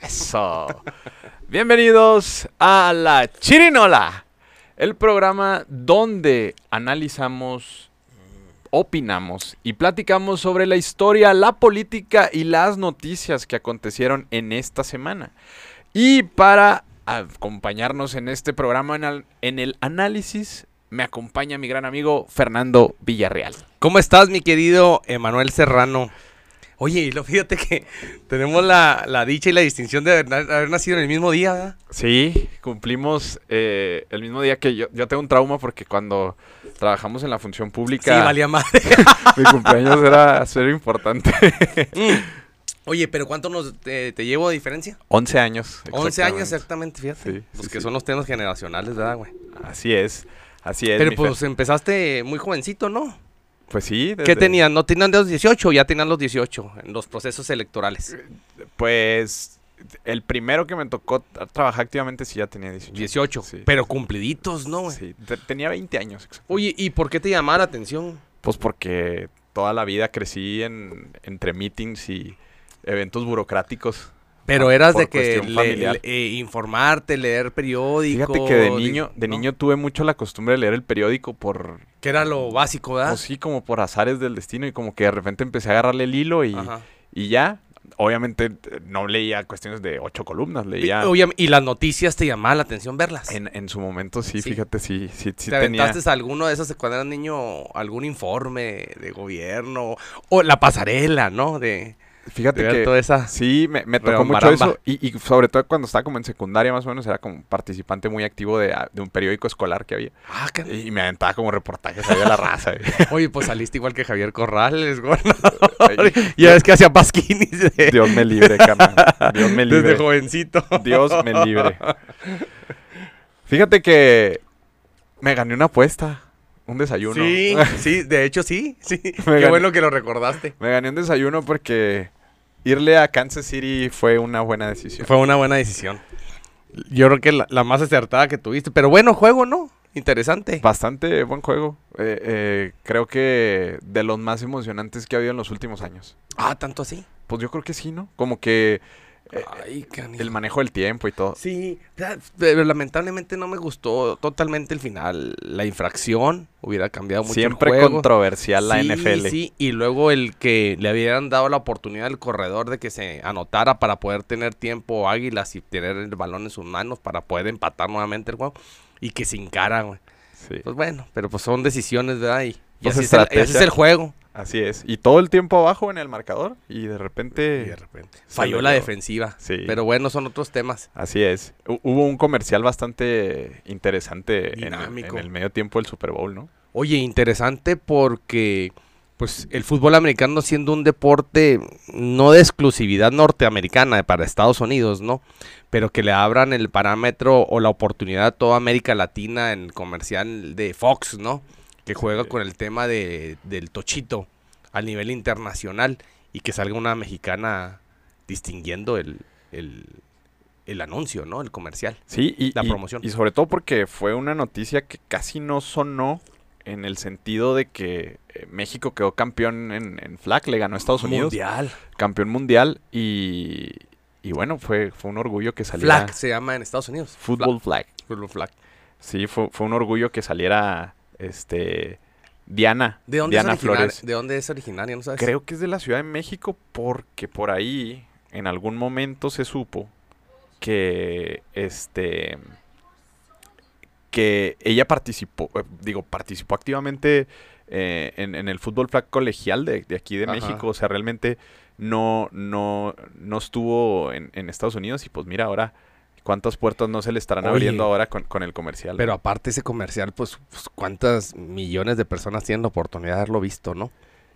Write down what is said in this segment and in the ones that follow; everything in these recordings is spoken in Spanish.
Eso. Bienvenidos a La Chirinola, el programa donde analizamos, opinamos y platicamos sobre la historia, la política y las noticias que acontecieron en esta semana. Y para acompañarnos en este programa en el, análisis, me acompaña mi gran amigo Fernando Villarreal. ¿Cómo estás, mi querido Emanuel Serrano? Oye, y lo fíjate que tenemos la, la dicha y la distinción de haber, haber nacido en el mismo día, ¿verdad? Sí, cumplimos eh, el mismo día que yo. Yo tengo un trauma porque cuando trabajamos en la función pública. Sí, valía madre. mi cumpleaños era ser importante. Mm. Oye, pero ¿cuánto nos te, te llevo de diferencia? 11 años. 11 años exactamente, fíjate. Sí, pues sí, que sí. son los temas generacionales, ¿verdad, güey? Así es. Así es. Pero pues empezaste muy jovencito, ¿no? Pues sí. ¿Qué tenían? ¿No tenían los 18 o ya tenían los 18 en los procesos electorales? Pues el primero que me tocó tra- trabajar activamente sí ya tenía 18. 18. Sí. Pero cumpliditos, ¿no? Sí, te- tenía 20 años. Oye, ¿y por qué te llamaba la atención? Pues porque toda la vida crecí en, entre meetings y eventos burocráticos. Pero Ah, eras de que le- eh, informarte, leer periódicos. Fíjate que de niño, de ¿no? niño tuve mucho la costumbre de leer el periódico por, Que era lo básico, ¿verdad? pues sí, como por azares del destino y como que de repente empecé a agarrarle el hilo y, Ajá. y ya. Obviamente no leía cuestiones de ocho columnas, leía y las noticias te llamaban la atención verlas. en, en su momento sí, Sí. fíjate, sí, sí, sí ¿Te tenía. aventaste alguno de esos cuando eras niño, algún informe de gobierno? O la pasarela, ¿no? De, Fíjate que toda esa... sí, me, me tocó mucho eso y, y sobre todo cuando estaba como en secundaria más o menos era como participante muy activo de, de un periódico escolar que había Ah, can- y me aventaba como reportajes ahí de la raza. Oye, pues saliste igual que Javier Corrales, güey. Ay, ya ves que hacía pasquinis de- Dios me libre, carnal. Dios me libre. desde jovencito. Dios me libre. Fíjate que me gané una apuesta, un desayuno. Sí, sí, de hecho sí, sí. Qué gané. bueno que lo recordaste. me gané un desayuno porque irle a Kansas City fue una buena decisión. Fue una buena decisión. Yo creo que la, la más acertada que tuviste. Pero bueno, juego, ¿no? Interesante. Bastante buen juego. Eh, eh, creo que de los más emocionantes que ha habido en los últimos años. Ah, tanto así. Pues yo creo que sí, ¿no? Como que Ay, canijo. el manejo del tiempo y todo. Sí, pero- lamentablemente no me gustó totalmente el final. La infracción hubiera cambiado mucho Siempre el juego. controversial la Sí, NFL. Sí, y luego el que le habían dado la oportunidad al corredor de que se anotara para poder tener tiempo águilas y tener el balón en sus manos para poder empatar nuevamente el juego y que se encara, güey. Sí. Pues bueno, pero pues son decisiones, ¿verdad? Y, y Pues así, es el, y así es estrategia. el juego. Así es. Y todo el tiempo abajo en el marcador y de repente... Y de repente. se Falló la defensiva. Sí. Pero bueno, son otros temas. Así es. Hu- Hubo un comercial bastante interesante en el, en el medio tiempo del Super Bowl, ¿no? Oye, interesante porque pues el fútbol americano siendo un deporte no de exclusividad norteamericana para Estados Unidos, ¿no? Pero que le abran el parámetro o la oportunidad a toda América Latina en el comercial de Fox, ¿no? Que juega con el tema de, del tochito a nivel internacional y que salga una mexicana distinguiendo el, el, el anuncio, ¿no? El comercial. Sí, y, La promoción. y sobre todo porque fue una noticia que casi no sonó en el sentido de que eh, México quedó campeón en, en flag, le ganó a Estados Unidos, Mundial. campeón mundial y, y bueno, fue, fue un orgullo que saliera Flag se llama en Estados Unidos. Football Flag. Flag. Fútbol flag. Sí, fue, fue un orgullo que saliera este Diana, ¿De dónde, Diana es originaria? Flores. ¿De dónde es originaria? ¿No sabes? Creo que es de la Ciudad de México porque por ahí en algún momento se supo que este que ella participó, eh, digo, participó activamente eh, en, en el fútbol flag colegial de, de aquí de Ajá. México. O sea, realmente no, no, no estuvo en, en Estados Unidos y pues mira ahora cuántas puertas no se le estarán Oye. abriendo ahora con, con el comercial. Pero aparte ese comercial, pues, pues, cuántas millones de personas tienen la oportunidad de haberlo visto, ¿no?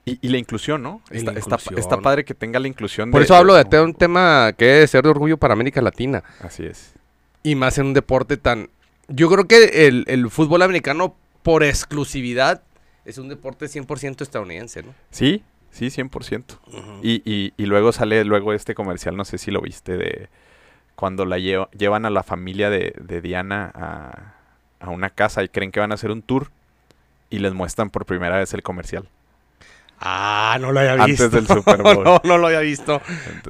Y, y la inclusión, ¿no? Y Está, la está- inclusión. está padre que tenga la inclusión Por eso hablo de un tema que debe ser de orgullo para América Latina. Así es. Y más en un deporte tan... Yo creo que el, el fútbol americano, por exclusividad, es un deporte 100% estadounidense, ¿no? Sí, sí, 100%. Y, y, y luego sale luego este comercial, no sé si lo viste, de cuando la lleva- llevan a la familia de, de Diana a, a una casa y creen que van a hacer un tour y les muestran por primera vez el comercial. Ah, no lo había Antes visto. del Super Bowl. no, no lo había visto.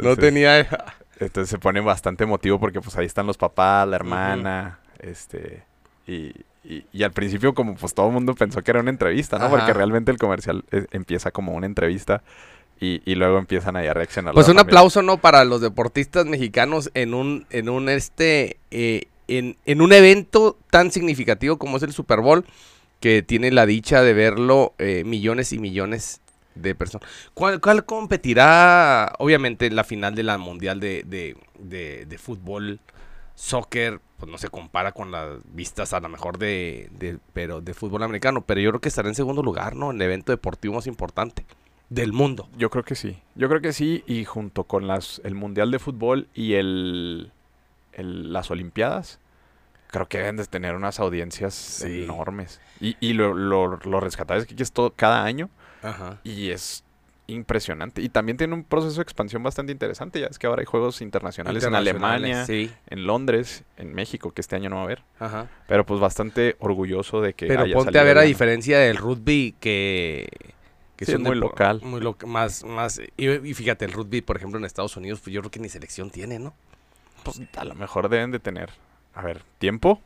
no tenía... Entonces se pone bastante emotivo porque pues ahí están los papás, la hermana, este, y, y, y al principio como pues todo el mundo pensó que era una entrevista, ¿no? Ajá. Porque realmente el comercial eh, empieza como una entrevista y, y luego empiezan ahí a reaccionar. Pues un aplauso, ¿no? Para los deportistas mexicanos en un, en un este, eh, en, en un evento tan significativo como es el Super Bowl, que tiene la dicha de verlo eh, millones y millones de personas. ¿Cuál, cuál competirá, obviamente, la final de la Mundial de, de, de- de fútbol, soccer? Pues no se compara con las vistas a lo mejor de, de- pero de fútbol americano, pero yo creo que estará en segundo lugar, ¿no? En el evento deportivo más importante del mundo. Yo creo que sí. Yo creo que sí. Y junto con las, el Mundial de Fútbol y el, el- las Olimpiadas, creo que deben de tener unas audiencias Sí. enormes. Y, y lo, lo, lo rescatable es que es todo, cada año Ajá. y es impresionante. Y también tiene un proceso de expansión bastante interesante. Ya es que ahora hay juegos internacionales, en Alemania, Sí, en Londres, en México, que este año no va a haber. ajá. Pero pues bastante orgulloso de que Pero haya ponte a ver a adelante. diferencia del rugby que, que Sí, es muy local. Muy lo- más, más, y, y fíjate, el rugby, por ejemplo, en Estados Unidos, pues yo creo que ni selección tiene, ¿no? Pues a lo mejor deben de tener. A ver, tiempo.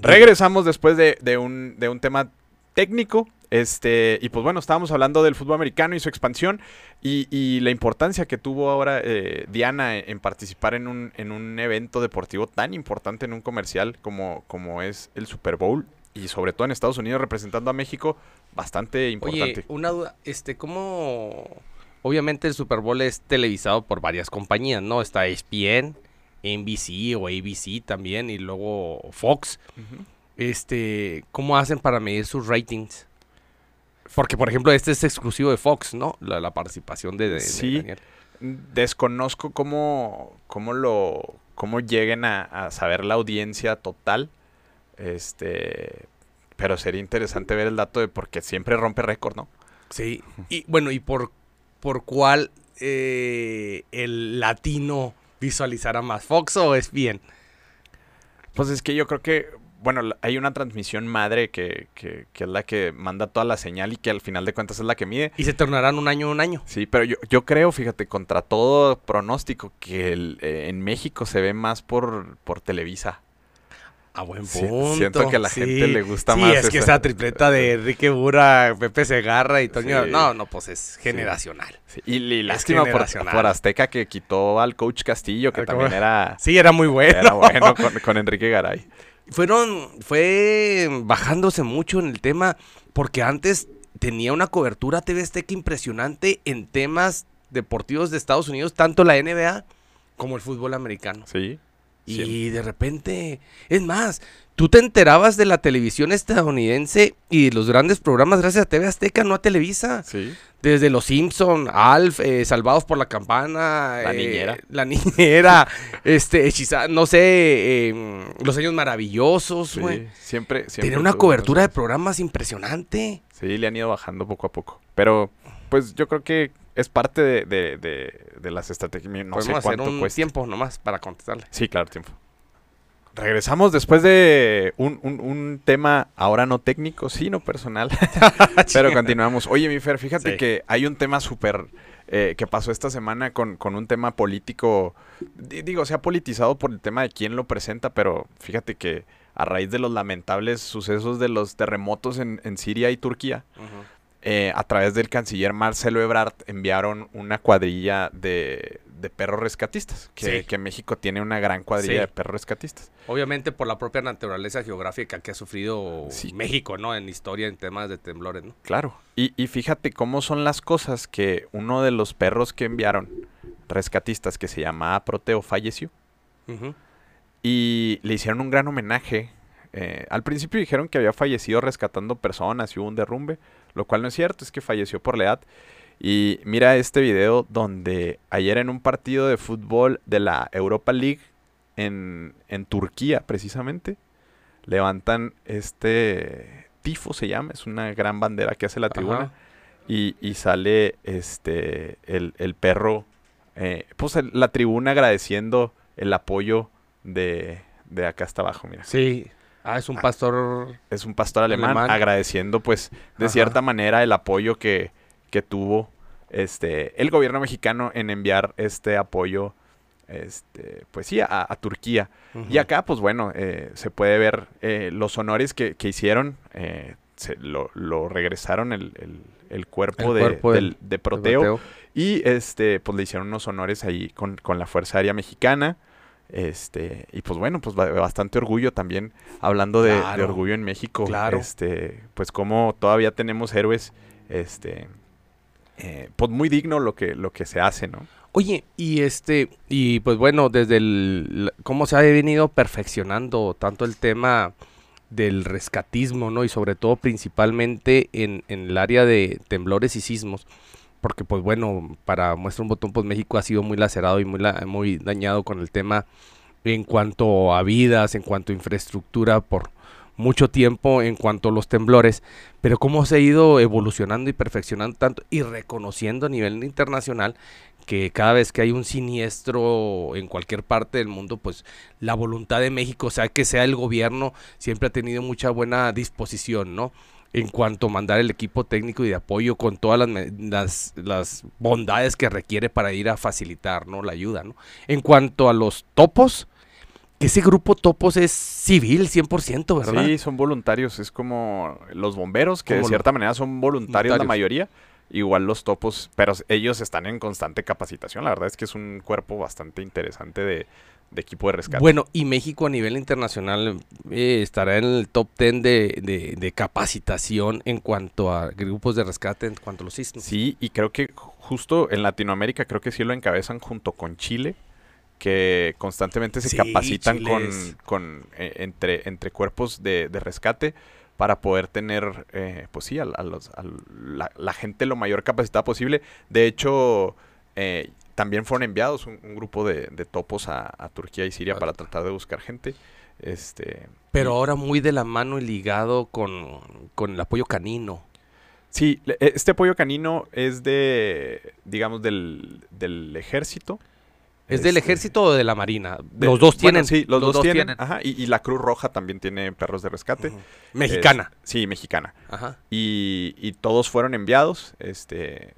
Regresamos después de, de un, de un tema técnico. Este, y pues bueno, estábamos hablando del fútbol americano y su expansión y, y la importancia que tuvo ahora eh, Diana en, en participar en un, en un evento deportivo tan importante en un comercial como, como es el Super Bowl y sobre todo en Estados Unidos representando a México, bastante importante. Oye, una duda, este, ¿cómo...? Obviamente el Super Bowl es televisado por varias compañías, ¿no? Está ESPN, NBC o ABC también, y luego Fox. Este, ¿cómo hacen para medir sus ratings? Porque, por ejemplo, este es exclusivo de Fox, ¿no? La, la participación de, de- de Sí. Daniel. Desconozco cómo, cómo lo cómo lleguen a, a saber la audiencia total. Este, pero sería interesante ver el dato de porque siempre rompe récord, ¿no? Sí. Y bueno, ¿y por, por cuál eh, el latino visualizará más? ¿Fox o es bien? Pues es que yo creo que, bueno, hay una transmisión madre que, que, que es la que manda toda la señal y que al final de cuentas es la que mide. Y se tornarán un año un año. Sí, pero yo, yo creo, fíjate, contra todo pronóstico, que el, eh, en México se ve más por, por Televisa. A buen Sí, punto. siento que a la gente le gusta sí, más es que esa- esa tripleta de Enrique Bura, Pepe Segarra y Toño. Sí. No, no, pues es generacional. Sí, y, y lástima por, Azteca que quitó al coach Castillo, que Ah, también era, Sí, era muy bueno. era bueno con, con Enrique Garay. Fueron, fue bajándose mucho en el tema, porque antes tenía una cobertura TV Azteca impresionante en temas deportivos de Estados Unidos, tanto la NBA como el fútbol americano. Sí. Y siempre. de repente, es más, tú te enterabas de la televisión estadounidense y los grandes programas gracias a TV Azteca, no a Televisa. Sí. Desde Los Simpson, Alf, eh, Salvados por la Campana, La eh, Niñera. La Niñera, este, Hechiza- no sé, eh, Los Años Maravillosos, sí, güey. Siempre, siempre. Tenía una cobertura de programas impresionante. Sí, le han ido bajando poco a poco. Pero, pues yo creo que es parte de, de, de- de las estrategias. No sé Podemos hacer cuánto un cuesta. tiempo nomás para contestarle. Sí, claro, tiempo. Regresamos después de un, un- un tema ahora no técnico, sino personal. Pero continuamos. Oye, mi Fer, fíjate Sí. que hay un tema súper eh, que pasó esta semana con, con un tema político. Di- Digo, se ha politizado por el tema de quién lo presenta, pero fíjate que a raíz de los lamentables sucesos de los terremotos en, en Siria y Turquía, eh, a través del canciller Marcelo Ebrard enviaron una cuadrilla de, de perros rescatistas. Que, Sí. que México tiene una gran cuadrilla Sí. de perros rescatistas. Obviamente por la propia naturaleza geográfica que ha sufrido Sí. México, ¿no? En historia, en temas de temblores, ¿no? Claro. Y, y fíjate cómo son las cosas que uno de los perros que enviaron rescatistas, que se llamaba Proteo, falleció. Y le hicieron un gran homenaje. Eh, al principio dijeron que había fallecido rescatando personas y hubo un derrumbe, lo cual no es cierto, es que falleció por la edad. Y mira este video donde ayer en un partido de fútbol de la Europa League en, en Turquía precisamente, levantan este tifo se llama, es una gran bandera que hace la tribuna. Y, y sale este el, el perro, eh, pues el- la tribuna agradeciendo el apoyo de, de acá hasta abajo, mira. Sí. Ah, es un pastor. Es un pastor alemán, Alemán. agradeciendo pues de Ajá. cierta manera el apoyo que, que tuvo este el gobierno mexicano en enviar este apoyo este, pues sí, a, a Turquía. Y acá, pues bueno, eh, se puede ver eh, los honores que, que hicieron. eh, se lo, lo regresaron el, el- el cuerpo, El de, del- de Proteo. Y este, pues le hicieron unos honores ahí con, con la Fuerza Aérea Mexicana. Este, y pues bueno, pues ba- bastante orgullo también, hablando de, orgullo en México. claro. Este, pues como todavía tenemos héroes, este, eh, pues muy digno lo que, lo que se hace, ¿no? Oye, y este, y pues bueno, desde el, cómo se ha venido perfeccionando tanto el tema del rescatismo, ¿no? Y sobre todo principalmente en, en el área de temblores y sismos, porque pues bueno, para muestra un botón, pues México ha sido muy lacerado y muy, la- muy dañado con el tema en cuanto a vidas, en cuanto a infraestructura por mucho tiempo, en cuanto a los temblores, pero cómo se ha ido evolucionando y perfeccionando tanto y reconociendo a nivel internacional que cada vez que hay un siniestro en cualquier parte del mundo, pues la voluntad de México, sea, que sea el gobierno, siempre ha tenido mucha buena disposición, ¿no? En cuanto a mandar el equipo técnico y de apoyo con todas las, me- las, las bondades que requiere para ir a facilitar, ¿no? La ayuda, ¿no? En cuanto a los topos, que ese grupo topos es civil 100%, ¿verdad? Sí, son voluntarios, es como los bomberos, que de Como cierta manera son voluntarios la Voluntarios. mayoría, igual los topos, pero ellos están en constante capacitación, la verdad es que es un cuerpo bastante interesante de, de equipo de rescate. Bueno, y México a nivel internacional eh, estará en el top 10 de, de- de capacitación en cuanto a grupos de rescate, en cuanto a los sismos. Sí, y creo que ju- justo en Latinoamérica creo que sí lo encabezan junto con Chile, que constantemente se Sí, capacitan Chile con, con, eh, entre, entre cuerpos de, de rescate para poder tener, eh, pues sí, a, a los- a la, la gente lo mayor capacitada posible. De hecho, eh, también fueron enviados un, un grupo de, de topos a, a Turquía y Siria Ah. para tratar de buscar gente. Este, Pero ahora muy de la mano y ligado con, con el apoyo canino. Sí, e- este apoyo canino es de, digamos, del, del ejército. ¿Es del Este, ejército o de la marina? de- los dos bueno, tienen. sí, los, dos, tienen. Ajá, y, y la Cruz Roja también tiene perros de rescate. Mexicana. Es- sí, mexicana. Ajá. Y, y todos fueron enviados. Este,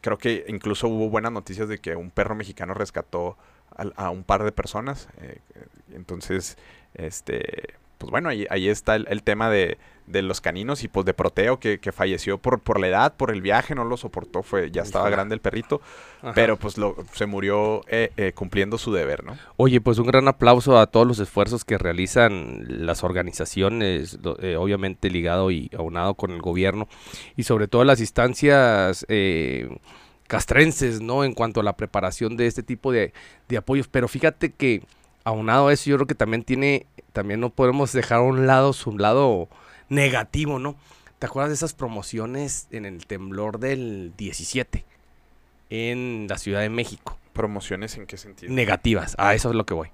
creo que incluso hubo buenas noticias de que un perro mexicano rescató al- a, un par de personas. eh, eh, entonces, este, pues bueno, ahí, ahí está el, el tema de, de los caninos y pues de Proteo que, que falleció por, por la edad, por el viaje, no lo soportó, fue, ya estaba grande el perrito, Ajá. pero pues lo, se murió eh, eh, cumpliendo su deber, ¿no? Oye, pues un gran aplauso a todos los esfuerzos que realizan las organizaciones, eh, obviamente ligado y aunado con el gobierno, y sobre todo las instancias eh, castrenses, ¿no? En cuanto a la preparación de este tipo de, de apoyos. Pero fíjate que aunado a eso, yo creo que también tiene, también no podemos dejar a un lado su lado negativo, ¿no? ¿Te acuerdas de esas promociones en el temblor del 17 en la Ciudad de México? ¿Promociones en qué sentido? negativas. A eso es lo que voy.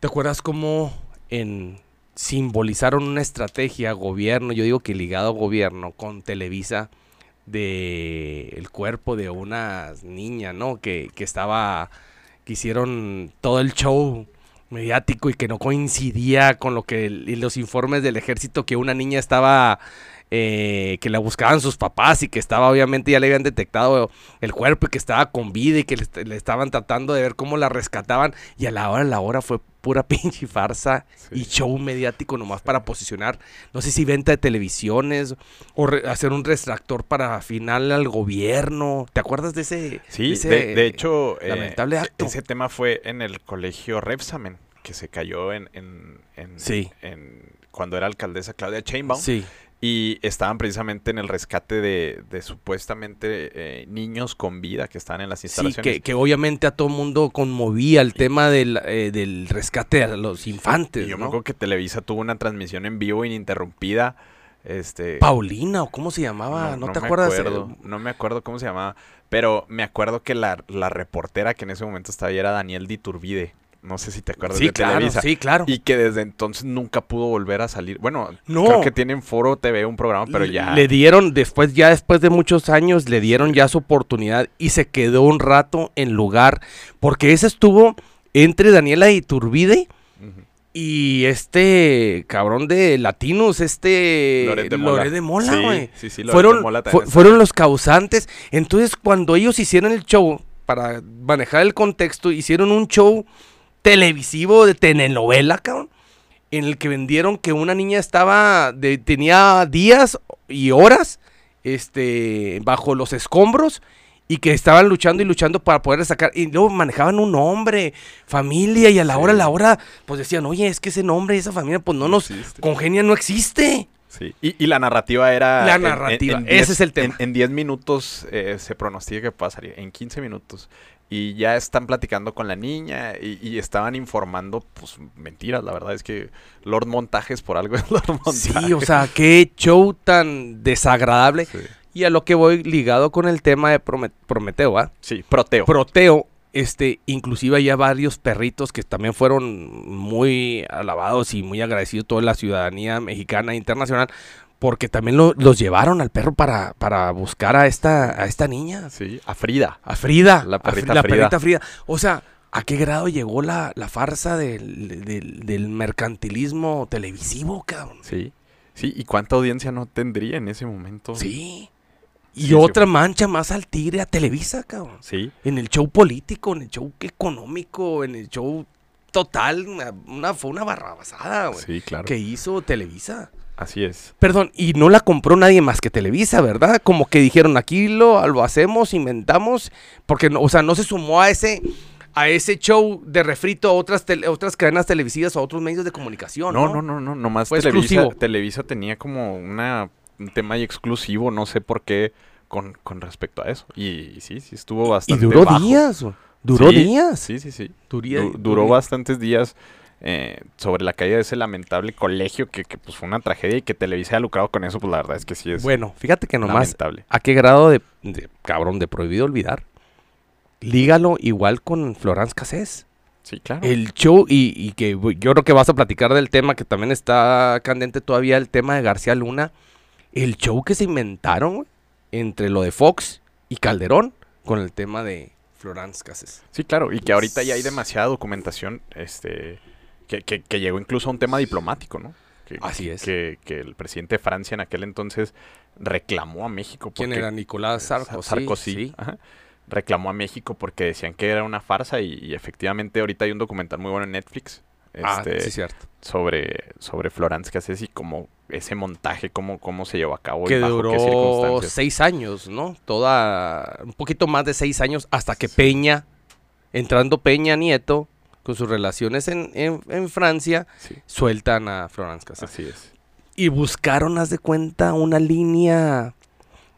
¿Te acuerdas cómo en simbolizaron una estrategia gobierno, yo digo que ligado a gobierno con Televisa de el cuerpo de una niña, ¿no? Que, que estaba que hicieron todo el show mediático y que no coincidía con lo que los informes del ejército que una niña estaba eh, que la buscaban sus papás y que estaba obviamente ya le habían detectado el cuerpo y que estaba con vida y que le, le estaban tratando de ver cómo la rescataban. Y a la hora la hora fue pura pinche farsa y show mediático nomás para posicionar no sé si venta de televisiones o re- hacer un restractor para final al gobierno ¿te acuerdas de ese Sí, ese de, de hecho, eh, lamentable acto. ese tema fue en el colegio Repsamen, que se cayó en, en, en- Sí. en- cuando era alcaldesa Claudia Sheinbaum. sí Y estaban precisamente en el rescate de, de supuestamente eh, niños con vida que estaban en las Sí, instalaciones. que, que obviamente a todo mundo conmovía el tema del, eh, del rescate a los Y infantes, yo me acuerdo que Televisa tuvo una transmisión en vivo ininterrumpida. Este, Paulina, o cómo se llamaba, ¿no, te me acuerdas? acuerdo, no me acuerdo cómo se llamaba, pero me acuerdo que la, la reportera que en ese momento estaba ahí era Daniel Diturbide. No sé si te acuerdas sí, de claro, Televisa. sí, claro. Y que desde entonces nunca pudo volver a salir. Bueno, No. creo que tienen Foro TV un programa, pero ya. Le dieron, después, ya después de muchos años, le dieron ya su oportunidad y se quedó un rato en lugar, porque ese estuvo entre Daniela Iturbide y este cabrón de Latinos, este Loret de Mola. Loret de Mola, Sí, güey. sí, sí, Loret de fueron, Mola fu- está. fueron los causantes. Entonces, cuando ellos hicieron el show, para manejar el contexto, hicieron un show televisivo de telenovela, cabrón, en el que vendieron que una niña estaba, de, tenía días y horas, este, bajo los escombros y que estaban luchando y luchando para poder sacar. Y luego manejaban un nombre, familia, y a la hora, a la hora, pues decían, oye, es que ese nombre y esa familia, pues no nos existe. congenia, no existe. Sí. Y, y la narrativa era... La en- en- narrativa, en ese 10 es el tema. En, en 10 minutos eh, se pronostica que pasaría, en 15 minutos. Y ya están platicando con la niña y, y estaban informando, pues, mentiras. La verdad es que Lord Montajes por algo es Lord Montajes. Sí, o sea, qué show tan desagradable. Sí, Y a lo que voy ligado con el tema de Prome- Prometeo, ¿ah? Sí, Proteo. Proteo, este, inclusive hay varios perritos que también fueron muy alabados y muy agradecidos toda la ciudadanía mexicana e internacional, porque también lo- los llevaron al perro para, para buscar a esta, a esta niña, sí, a Frida. a Frida, La a perrita la Frida. perrita Frida. O sea, ¿a qué grado llegó la, la farsa del, del- del mercantilismo televisivo, cabrón? Sí. Sí, ¿y cuánta audiencia no tendría en ese momento? Sí. Y Sí, sí. otra mancha más al tigre a Televisa, cabrón. Sí, En el show político, en el show económico, en el show total, una, una- fue una barrabasada, güey. sí, claro. Que hizo Televisa. Así es. Perdón, y no la compró nadie más que Televisa, ¿verdad? Como que dijeron, aquí lo, lo hacemos, inventamos, porque, no, o sea, no se sumó a ese, a ese show de refrito a otras, tele- otras cadenas televisivas o a otros medios de comunicación, No, ¿no? no, no, no, nomás Fue Televisa, exclusivo. Televisa tenía como una, un tema ahí exclusivo, no sé por qué, con, con respecto a eso. Y, y sí, sí estuvo Y bastante duró bajo. días. Duró Sí, días. Sí, sí, sí. Duría- Du- duró duría- bastantes días eh, sobre la caída de ese lamentable colegio que, que, pues fue una tragedia y que Televisa haya lucrado con eso, pues la verdad es que sí es Bueno, fíjate que nomás lamentable. ¿A qué grado de, de- cabrón, de prohibido olvidar? Lígalo igual con Florence Cassés. Sí, claro. El show, y, y que yo creo que vas a platicar del tema que también está candente todavía, el tema de García Luna. El show que se inventaron entre lo de Fox y Calderón con el tema de Florence Cassés. Sí, claro, y que ahorita ya hay demasiada documentación, este, que, que- que llegó incluso a un tema diplomático, ¿no? Que, Así es. Que, que el presidente de Francia en aquel entonces reclamó a México. ¿Quién era? Nicolás Sarkozy. Sarkozy, sí. ajá, reclamó a México porque decían que era una farsa y, y efectivamente ahorita hay un documental muy bueno en Netflix Ah, este, sí, cierto. sobre, sobre Florence Cassés y cómo ese montaje, cómo, cómo se llevó a cabo y Que bajo qué duró circunstancias. seis años, ¿no? Toda, un poquito más de seis años hasta que Peña, entrando Peña Nieto, con sus relaciones en, en- en Francia, Sí, sueltan a Florence Cassés. así es. Y buscaron, haz de cuenta, una línea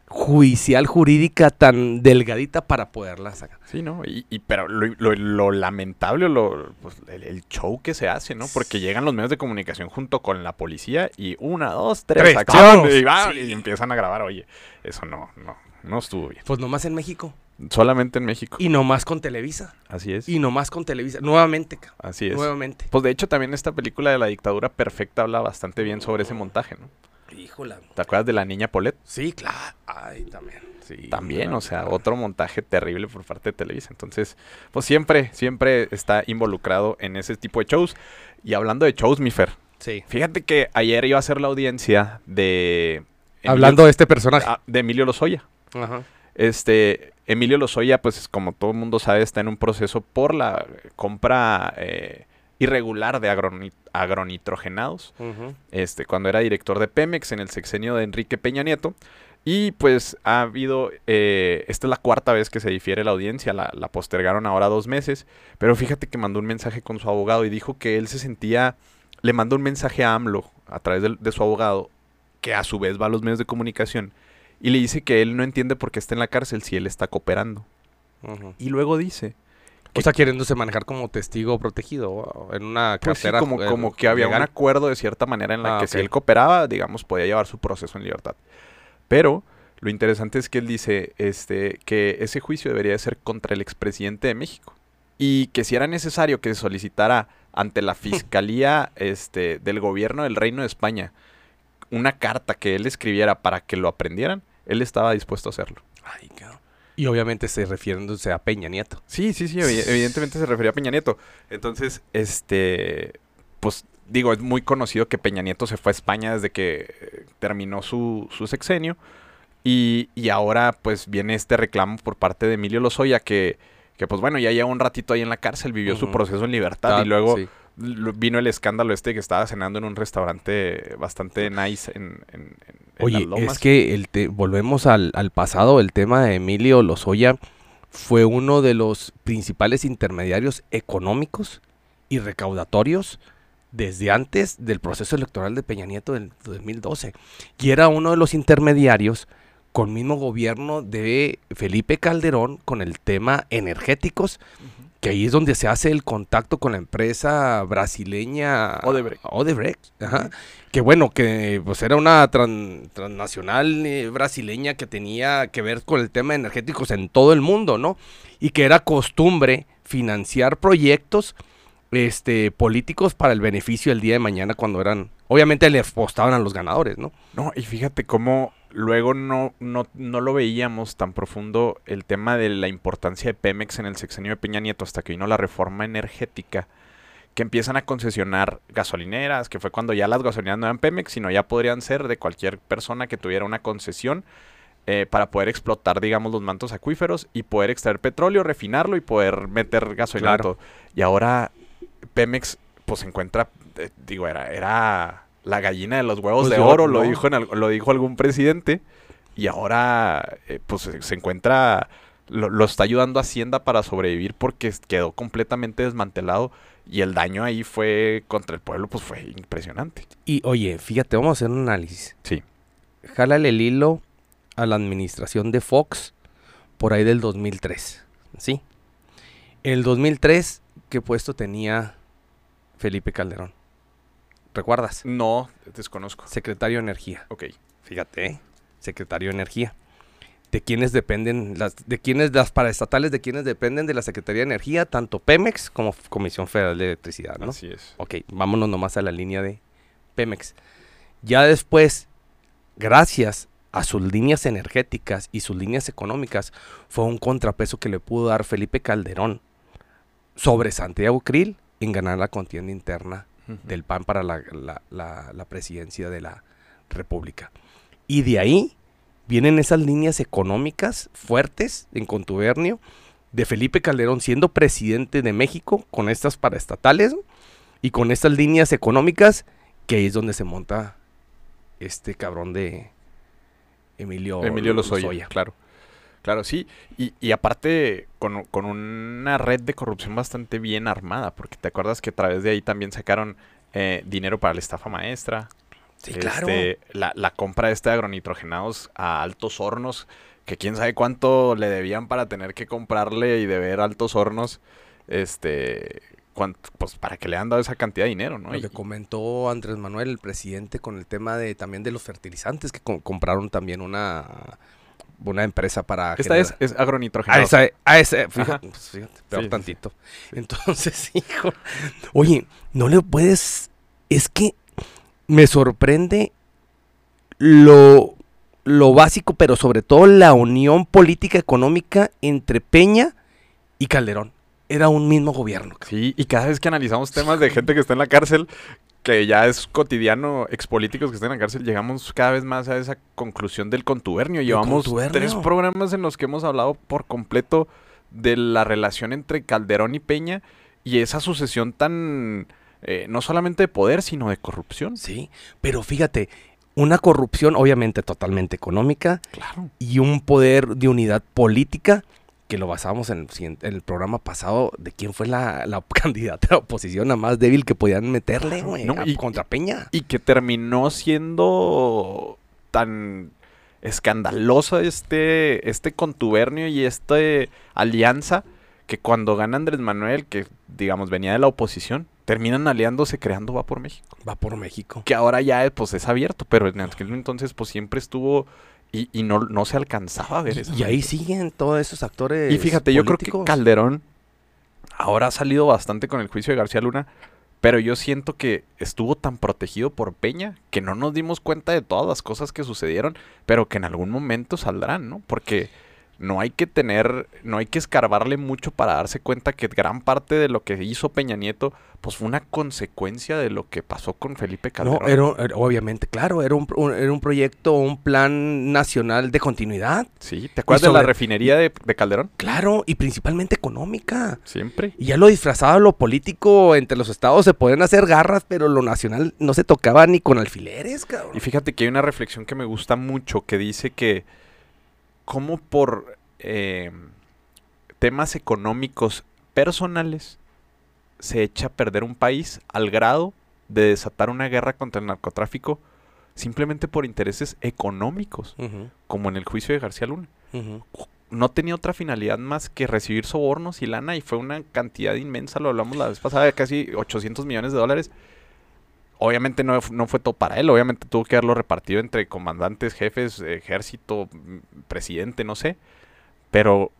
judicial, jurídica tan delgadita para poderla sacar. Sí, ¿no? Y, y- pero lo, lo- lo lamentable, lo, pues, el, el show que se hace, ¿no? Porque llegan los medios de comunicación junto con la policía y una, dos, tres, Tres, acción, y, Sí. y empiezan a grabar. Oye, eso no, no, no estuvo bien. Pues nomás en México. Solamente en México. Y nomás con Televisa. Así es. Y nomás con Televisa. Nuevamente, ca- Así es. nuevamente. Pues de hecho también esta película de la dictadura perfecta habla bastante bien sobre ese montaje, ¿no? Híjola. ¿Te acuerdas de la niña Polet? Sí, claro. Ay, también. Sí, También, claro, o sea, claro. otro montaje terrible por parte de Televisa. Entonces, pues siempre, siempre está involucrado en ese tipo de shows. Y hablando de shows, mi Fer, Sí. fíjate que ayer iba a ser la audiencia de... Emilio- Hablando de este personaje. ah, de Emilio Lozoya. Ajá. Este, Emilio Lozoya, pues como todo el mundo sabe, está en un proceso por la compra eh, irregular de agroni- agronitrogenados. Este, cuando era director de Pemex en el sexenio de Enrique Peña Nieto. Y pues ha habido, eh, esta es la cuarta vez que se difiere la audiencia, la, la postergaron ahora dos meses, pero fíjate que mandó un mensaje con su abogado y dijo que él se sentía, le mandó un mensaje a AMLO a través de, su abogado, que a su vez va a los medios de comunicación, y le dice que él no entiende por qué está en la cárcel si él está cooperando. Y luego dice, O sea, queriéndose manejar como testigo protegido en una pues sí, cartera. como, eh, como que había un legal. acuerdo de cierta manera en la Ah, que si él cooperaba, digamos, podía llevar su proceso en libertad. Pero lo interesante es que él dice este, que ese juicio debería de ser contra el expresidente de México. Y que si era necesario que se solicitara ante la Fiscalía este, del Gobierno del Reino de España una carta que él escribiera para que lo aprendieran, él estaba dispuesto a hacerlo. Ay, cabrón. Y obviamente se refiriéndose a Peña Nieto. Sí, sí, sí, evi- evidentemente se refería a Peña Nieto. Entonces, este, pues digo, es muy conocido que Peña Nieto se fue a España desde que eh, terminó su, su sexenio. Y, y ahora pues viene este reclamo por parte de Emilio Lozoya que, que pues bueno, ya lleva un ratito ahí en la cárcel, vivió su proceso en libertad y luego sí. Vino el escándalo este que estaba cenando en un restaurante bastante nice en, en- Oye, es que el te- volvemos al, al pasado, el tema de Emilio Lozoya fue uno de los principales intermediarios económicos y recaudatorios desde antes del proceso electoral de Peña Nieto del 2012. Y era uno de los intermediarios con mismo gobierno de Felipe Calderón con el tema energéticos, que ahí es donde se hace el contacto con la empresa brasileña Odebrecht. Odebrecht, ajá. Que bueno, que pues era una tran- transnacional eh, brasileña que tenía que ver con el tema de energéticos en todo el mundo, ¿no? Y que era costumbre financiar proyectos este, políticos para el beneficio del día de mañana cuando eran, obviamente le apostaban a los ganadores, ¿no? No, y fíjate cómo luego no, no, no lo veíamos tan profundo el tema de la importancia de Pemex en el sexenio de Peña Nieto hasta que vino la reforma energética, que empiezan a concesionar gasolineras, que fue cuando ya las gasolineras no eran Pemex, sino ya podrían ser de cualquier persona que tuviera una concesión eh, para poder explotar, digamos, los mantos acuíferos y poder extraer petróleo, refinarlo y poder meter gasolina. Claro. todo. Y ahora Pemex, pues se encuentra, eh, digo, era, era la gallina de los huevos Pues de oro, lo dijo en lo dijo algún presidente, y ahora eh, pues se- se encuentra, lo, lo está ayudando Hacienda para sobrevivir porque quedó completamente desmantelado y el daño ahí fue contra el pueblo, pues fue impresionante. Y oye, fíjate, vamos a hacer un análisis. Sí. Jálale el hilo a la administración de Fox por ahí del 2003, ¿sí? El 2003, ¿qué puesto tenía Felipe Calderón? ¿Recuerdas? No, desconozco. Secretario de Energía. Ok. Fíjate, ¿eh? Secretario de Energía. ¿De quiénes dependen las de quiénes las paraestatales de quiénes dependen de la Secretaría de Energía, tanto Pemex como Comisión Federal de Electricidad, ¿no? Así es. Ok, vámonos nomás a la línea de Pemex. Ya después, gracias a sus líneas energéticas y sus líneas económicas, fue un contrapeso que le pudo dar Felipe Calderón sobre Santiago Krill en ganar la contienda interna del PAN para la, la- la- la presidencia de la República. Y de ahí vienen esas líneas económicas fuertes en contubernio de Felipe Calderón siendo presidente de México con estas paraestatales y con estas líneas económicas que ahí es donde se monta este cabrón de Emilio, Emilio Lozoya, claro. Claro, sí. Y, y aparte, con, con una red de corrupción bastante bien armada, porque te acuerdas que a través de ahí también sacaron eh, dinero para la estafa maestra. Sí, claro. Este, la, la compra este de agronitrogenados a altos hornos, que quién sabe cuánto le debían para tener que comprarle y deber altos hornos, este, cuánto- pues para que le han dado esa cantidad de dinero, ¿no? Lo Y- que comentó Andrés Manuel, el presidente, con el tema de también de los fertilizantes, que co- compraron también una, una empresa para... esta es, generar- es A agronitrogenados. esa, a esa, fíjate, Ajá. pues, fíjate, peor Sí, sí, tantito. Entonces, hijo, oye, no le puedes, es que me sorprende lo, lo básico, pero sobre todo la unión política económica entre Peña y Calderón. Era un mismo gobierno. Sí, y cada vez que analizamos temas de gente que está en la cárcel, que ya es cotidiano, expolíticos que están en la cárcel, llegamos cada vez más a esa conclusión del contubernio. Llevamos contubernio. tres programas en los que hemos hablado por completo de la relación entre Calderón y Peña y esa sucesión tan, eh, no solamente de poder, sino de corrupción. Sí, pero fíjate, una corrupción obviamente totalmente económica Claro. y un poder de unidad política que lo basamos en el, siguiente- en el programa pasado de quién fue la, la candidata de la oposición la más débil que podían meterle, güey, no, a- y- contra Peña. Y que terminó siendo tan escandalosa este, este contubernio y esta alianza que cuando gana Andrés Manuel, que digamos venía de la oposición, terminan aliándose creando Va por México. Va por México. Que ahora ya pues es abierto, pero en aquel entonces pues siempre estuvo y, y no, no se alcanzaba a ver eso. Y, ahí siguen todos esos actores. Y fíjate, yo creo que Calderón ahora ha salido bastante con el juicio de García Luna, pero yo siento que estuvo tan protegido por Peña que no nos dimos cuenta de todas las cosas que sucedieron, pero que en algún momento saldrán, ¿no? Porque no hay que tener, no hay que escarbarle mucho para darse cuenta que gran parte de lo que hizo Peña Nieto, pues fue una consecuencia de lo que pasó con Felipe Calderón. No, era, era- obviamente, claro, era un, un- era un proyecto, un plan nacional de continuidad. Sí, ¿te acuerdas de la refinería de, de Calderón? Claro, y principalmente económica. Siempre. Y ya lo disfrazaba lo político, entre los estados se pueden hacer garras, pero lo nacional no se tocaba ni con alfileres, cabrón. Y fíjate que hay una reflexión que me gusta mucho que dice que como por eh, temas económicos personales se echa a perder un país al grado de desatar una guerra contra el narcotráfico simplemente por intereses económicos, como en el juicio de García Luna. No tenía otra finalidad más que recibir sobornos y lana y fue una cantidad inmensa, lo hablamos la vez pasada, de casi 800 millones de dólares. Obviamente no, no fue todo para él, obviamente tuvo que haberlo repartido entre comandantes, jefes, ejército, presidente, no sé. Pero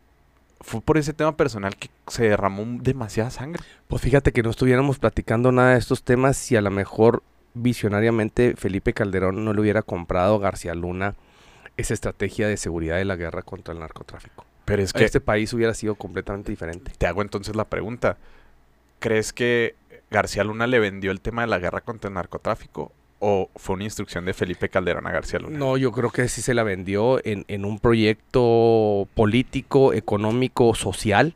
fue por ese tema personal que se derramó demasiada sangre. Pues fíjate que no estuviéramos platicando nada de estos temas si a lo mejor visionariamente Felipe Calderón no le hubiera comprado a García Luna esa estrategia de seguridad de la guerra contra el narcotráfico. Pero es que Este país hubiera sido completamente diferente. te hago entonces la pregunta. ¿Crees que García Luna le vendió el tema de la guerra contra el narcotráfico o fue una instrucción de Felipe Calderón a García Luna? No, yo creo que sí se la vendió en, en un proyecto político, económico, social,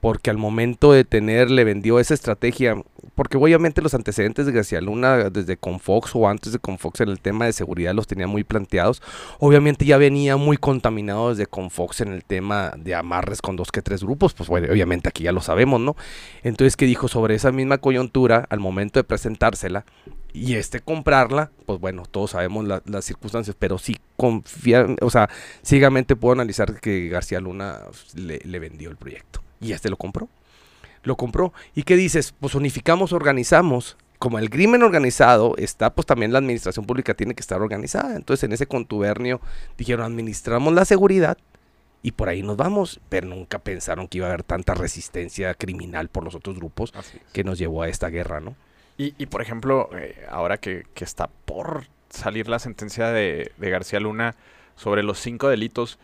porque al momento de tener, le vendió esa estrategia, porque obviamente los antecedentes de García Luna desde Confox o antes de Confox en el tema de seguridad los tenía muy planteados, obviamente ya venía muy contaminado desde Confox en el tema de amarres con dos que tres grupos, pues bueno, obviamente aquí ya lo sabemos, ¿no? Entonces, ¿qué dijo sobre esa misma coyuntura al momento de presentársela? y este comprarla, pues bueno, todos sabemos la- las circunstancias, pero sí confía, o sea, ciegamente puedo analizar que García Luna le, le vendió el proyecto y este lo compró. Lo compró. ¿Y qué dices? Pues unificamos, organizamos. Como el crimen organizado está, pues también la administración pública tiene que estar organizada. Entonces, en ese contubernio dijeron, administramos la seguridad y por ahí nos vamos. Pero nunca pensaron que iba a haber tanta resistencia criminal por los otros grupos es. que nos llevó a esta guerra, ¿no? Y, y, por ejemplo, eh, ahora que, que está por salir la sentencia de, de García Luna sobre los cinco delitos,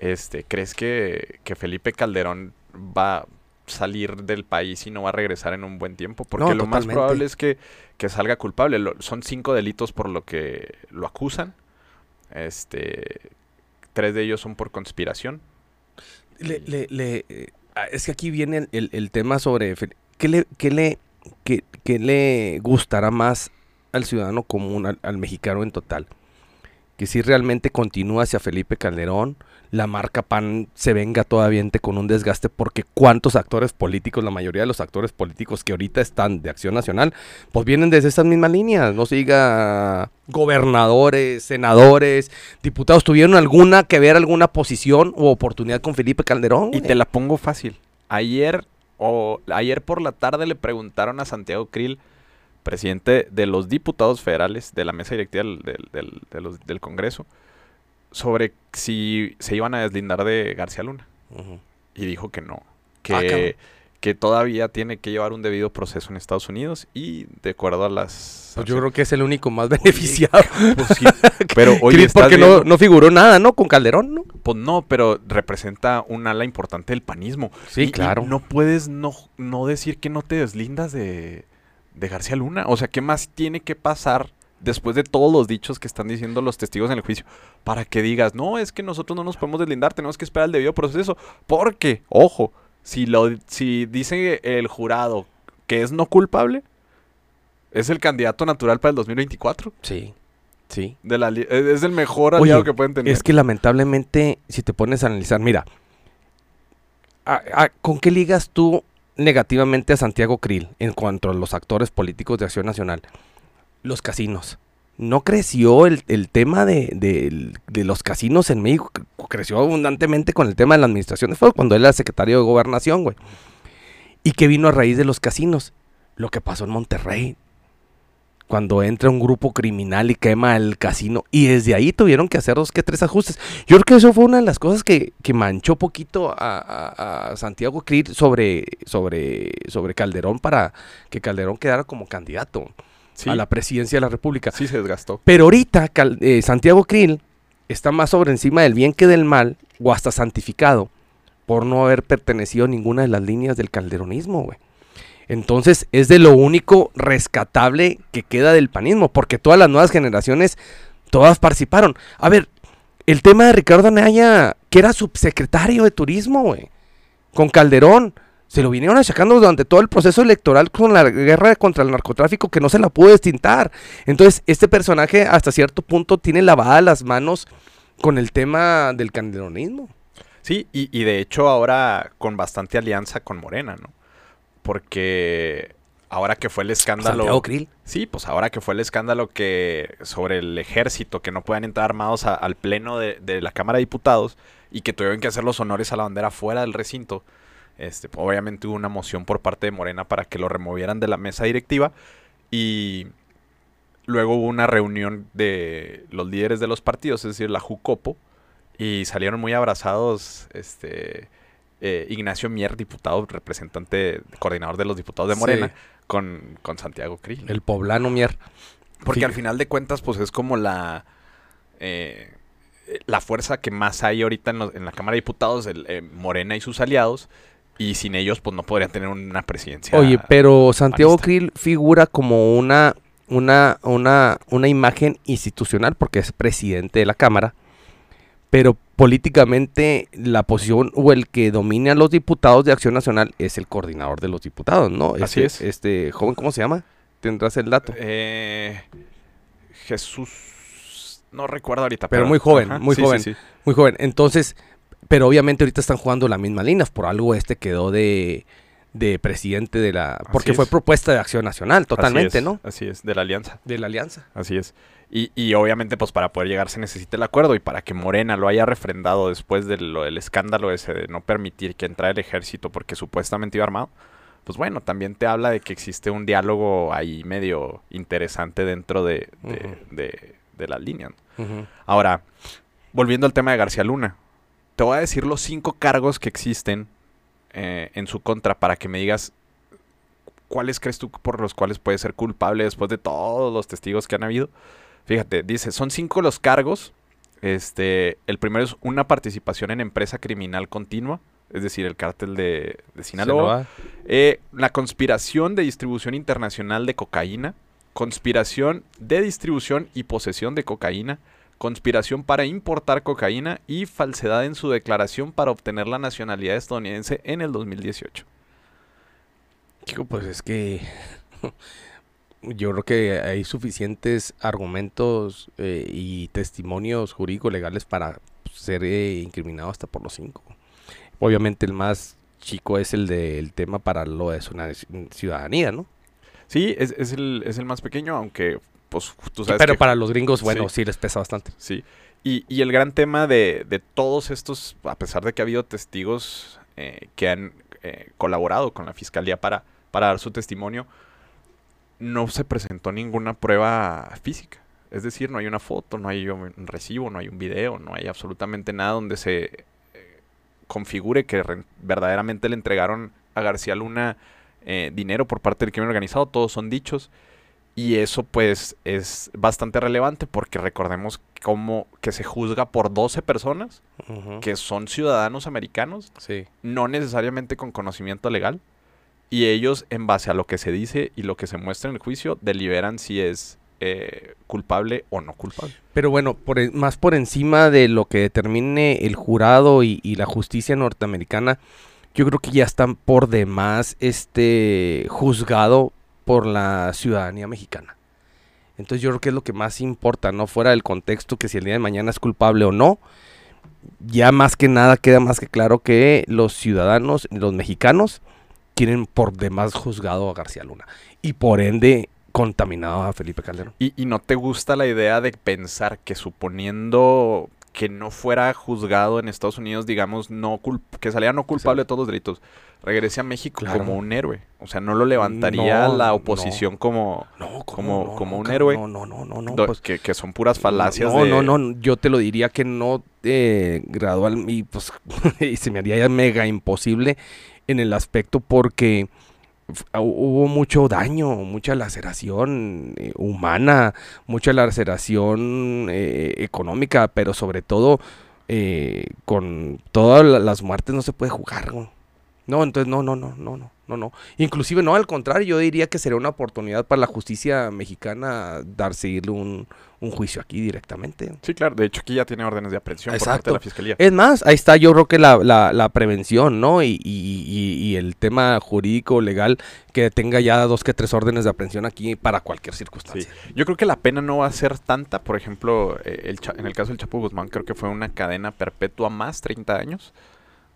este, ¿crees que, que Felipe Calderón va a salir del país y no va a regresar en un buen tiempo? Porque No, lo más probable es que, que salga culpable. Lo- son cinco delitos por lo que lo acusan. Este, tres de ellos son por conspiración. Le, le- le- eh, ah, es que aquí viene el, el- el tema sobre ¿qué le, qué le, qué- qué le gustará más al ciudadano común, al, al mexicano en total. Que si realmente continúa hacia Felipe Calderón, la marca PAN se venga todavía con un desgaste porque cuántos actores políticos, la mayoría de los actores políticos que ahorita están de Acción Nacional, pues vienen desde esas mismas líneas. No se diga gobernadores, senadores, diputados, ¿tuvieron alguna que ver alguna posición o oportunidad con Felipe Calderón? Y te la pongo fácil. Ayer o ayer por la tarde le preguntaron a Santiago Krill, presidente de los diputados federales de la mesa directiva del, del- del- de los- del Congreso, sobre si se iban a deslindar de García Luna. Y dijo que no. Ah, cabrón. Que, que todavía tiene que llevar un debido proceso en Estados Unidos y de acuerdo a las... Pues yo creo que es el único más beneficiado. Pues sí, pero oye, porque no, viendo- no figuró nada, ¿no? Con Calderón, ¿no? Pues no, pero representa un ala importante del panismo. Sí, Y- y claro. no puedes no, no decir que no te deslindas de, de García Luna. O sea, ¿qué más tiene que pasar después de todos los dichos que están diciendo los testigos en el juicio para que digas, no, es que nosotros no nos podemos deslindar, tenemos que esperar el debido proceso? Porque, ojo, si, lo, si dice el jurado que es no culpable, es el candidato natural para el 2024. Sí, sí. De la, es el mejor Oye, aliado que pueden tener. Es que lamentablemente, si te pones a analizar, mira, a- a- ¿con qué ligas tú negativamente a Santiago Krill en cuanto a los actores políticos de Acción Nacional? Los casinos. No creció el, el tema de, de- los casinos en México, cre- creció abundantemente con el tema de la administración de fuego cuando él era secretario de gobernación, güey. Y que vino a raíz de los casinos. Lo que pasó en Monterrey, cuando entra un grupo criminal y quema el casino. Y desde ahí tuvieron que hacer dos que tres ajustes. Yo creo que eso fue una de las cosas que, que manchó poquito a, a- Santiago Krill sobre, sobre, sobre Calderón para que Calderón quedara como candidato sí, a la presidencia de la República. sí se desgastó. Pero ahorita Cal- eh, Santiago Krill está más sobre encima del bien que del mal, o hasta santificado, por no haber pertenecido a ninguna de las líneas del calderonismo, güey. Entonces es de lo único rescatable que queda del panismo, porque todas las nuevas generaciones, todas participaron. A ver, el tema de Ricardo Anaya, que era subsecretario de turismo, güey, con Calderón, se lo vinieron achacando durante todo el proceso electoral con la guerra contra el narcotráfico que no se la pudo destintar. Entonces, este personaje hasta cierto punto tiene lavadas las manos con el tema del calderonismo. Sí, y, y de hecho ahora con bastante alianza con Morena, ¿no? Porque ahora que fue el escándalo. Santiago Krill. Sí, pues ahora que fue el escándalo que sobre el ejército, que no puedan entrar armados a- al pleno de, de la Cámara de Diputados y que tuvieron que hacer los honores a la bandera fuera del recinto. Este, obviamente hubo una moción por parte de Morena para que lo removieran de la mesa directiva y luego hubo una reunión de los líderes de los partidos, es decir, la Jucopo, y salieron muy abrazados este eh, Ignacio Mier, diputado, representante, coordinador de los diputados de Sí. Morena, con, con Santiago Krill. El poblano Mier. Porque al final de cuentas, pues es como la eh, la fuerza que más hay ahorita en, los- en la Cámara de Diputados, el, eh, Morena y sus aliados, y sin ellos, pues no podrían tener una presidencia. Oye, pero Santiago. Krill figura como una, una, una, una imagen institucional porque es presidente de la Cámara, pero políticamente la posición o el que domina a los diputados de Acción Nacional es el coordinador de los diputados, ¿no? Así Este- es. Este joven, ¿cómo se llama? Tendrás el dato. Eh, Jesús, no recuerdo ahorita. Pero muy joven, muy sí, joven. sí, sí. Muy joven. Entonces, pero obviamente ahorita están jugando la misma línea. Por algo este quedó de, de presidente de la... Porque fue es. propuesta de Acción Nacional, totalmente, Así es, ¿no? Así es, de la alianza. De la alianza. Así es. Y, y obviamente, pues para poder llegar se necesita el acuerdo y para que Morena lo haya refrendado después de lo del escándalo ese de no permitir que entrara el ejército porque supuestamente iba armado, pues bueno, también te habla de que existe un diálogo ahí medio interesante dentro de, de, Ujú. de- de las líneas. Ahora, volviendo al tema de García Luna, te voy a decir los cinco cargos que existen eh, en su contra para que me digas cuáles crees tú por los cuales puede ser culpable después de todos los testigos que han habido. Fíjate, dice, son cinco los cargos. Este, el primero es una participación en empresa criminal continua, es decir, el cártel de, de Sinaloa. Eh, la conspiración de distribución internacional de cocaína, conspiración de distribución y posesión de cocaína, conspiración para importar cocaína y falsedad en su declaración para obtener la nacionalidad estadounidense en el 2018. Chico, pues es que yo creo que hay suficientes argumentos eh, y testimonios jurídicos legales para ser eh, incriminado hasta por los cinco. Obviamente el más chico es el del tema para lo de su ciudadanía, ¿no? Sí, es, es el, es el más pequeño, aunque pues tú sabes Pero que- para los gringos, bueno, Sí. sí, les pesa bastante. Sí. Y, y el gran tema de, de todos estos, a pesar de que ha habido testigos eh, que han eh, colaborado con la fiscalía para, para dar su testimonio, no se presentó ninguna prueba física. Es decir, no hay una foto, no hay un recibo, no hay un video, no hay absolutamente nada donde se eh, configure que verdaderamente le entregaron a García Luna eh, dinero por parte del crimen organizado. Todos son dichos. Y eso pues es bastante relevante porque recordemos cómo que se juzga por 12 personas que son ciudadanos americanos, Sí. no necesariamente con conocimiento legal, y ellos en base a lo que se dice y lo que se muestra en el juicio deliberan si es eh, culpable o no culpable. Pero bueno, por más por encima de lo que determine el jurado y, y la justicia norteamericana, yo creo que ya están por demás este juzgado por la ciudadanía mexicana. Entonces yo creo que es lo que más importa, no fuera del contexto que si el día de mañana es culpable o no. Ya más que nada queda más que claro que los ciudadanos, los mexicanos, quieren por demás juzgado a García Luna y por ende contaminado a Felipe Calderón. Y, y no te gusta la idea de pensar que suponiendo que no fuera juzgado en Estados Unidos, digamos, no que saliera no culpable de todos los delitos, regrese a México Claro. como un héroe. O sea, no lo levantaría No, la no. oposición como, No, Como- no, como no, un héroe. No, no, no, no, no. pues, que, que son puras falacias no, de... no, no, yo te lo diría que no eh, gradual y pues y se me haría ya mega imposible en el aspecto porque hu- hubo mucho daño, mucha laceración eh, humana, mucha laceración eh, económica, pero sobre todo eh, con todas la- las muertes no se puede jugar. güey. No, entonces no, no, no, no, no, no, no. Inclusive no, al contrario, yo diría que sería una oportunidad para la justicia mexicana darse un, un juicio aquí directamente. Sí, claro. De hecho, aquí ya tiene órdenes de aprehensión por parte Exacto. de la fiscalía. Es más, ahí está yo creo que la, la, la prevención, ¿no? Y, y- y- y el tema jurídico, legal, que tenga ya dos que tres órdenes de aprehensión aquí para cualquier Sí. circunstancia. Yo creo que la pena no va a ser tanta. Por ejemplo, eh, el en el caso del Chapo Guzmán, creo que fue una cadena perpetua más 30 años.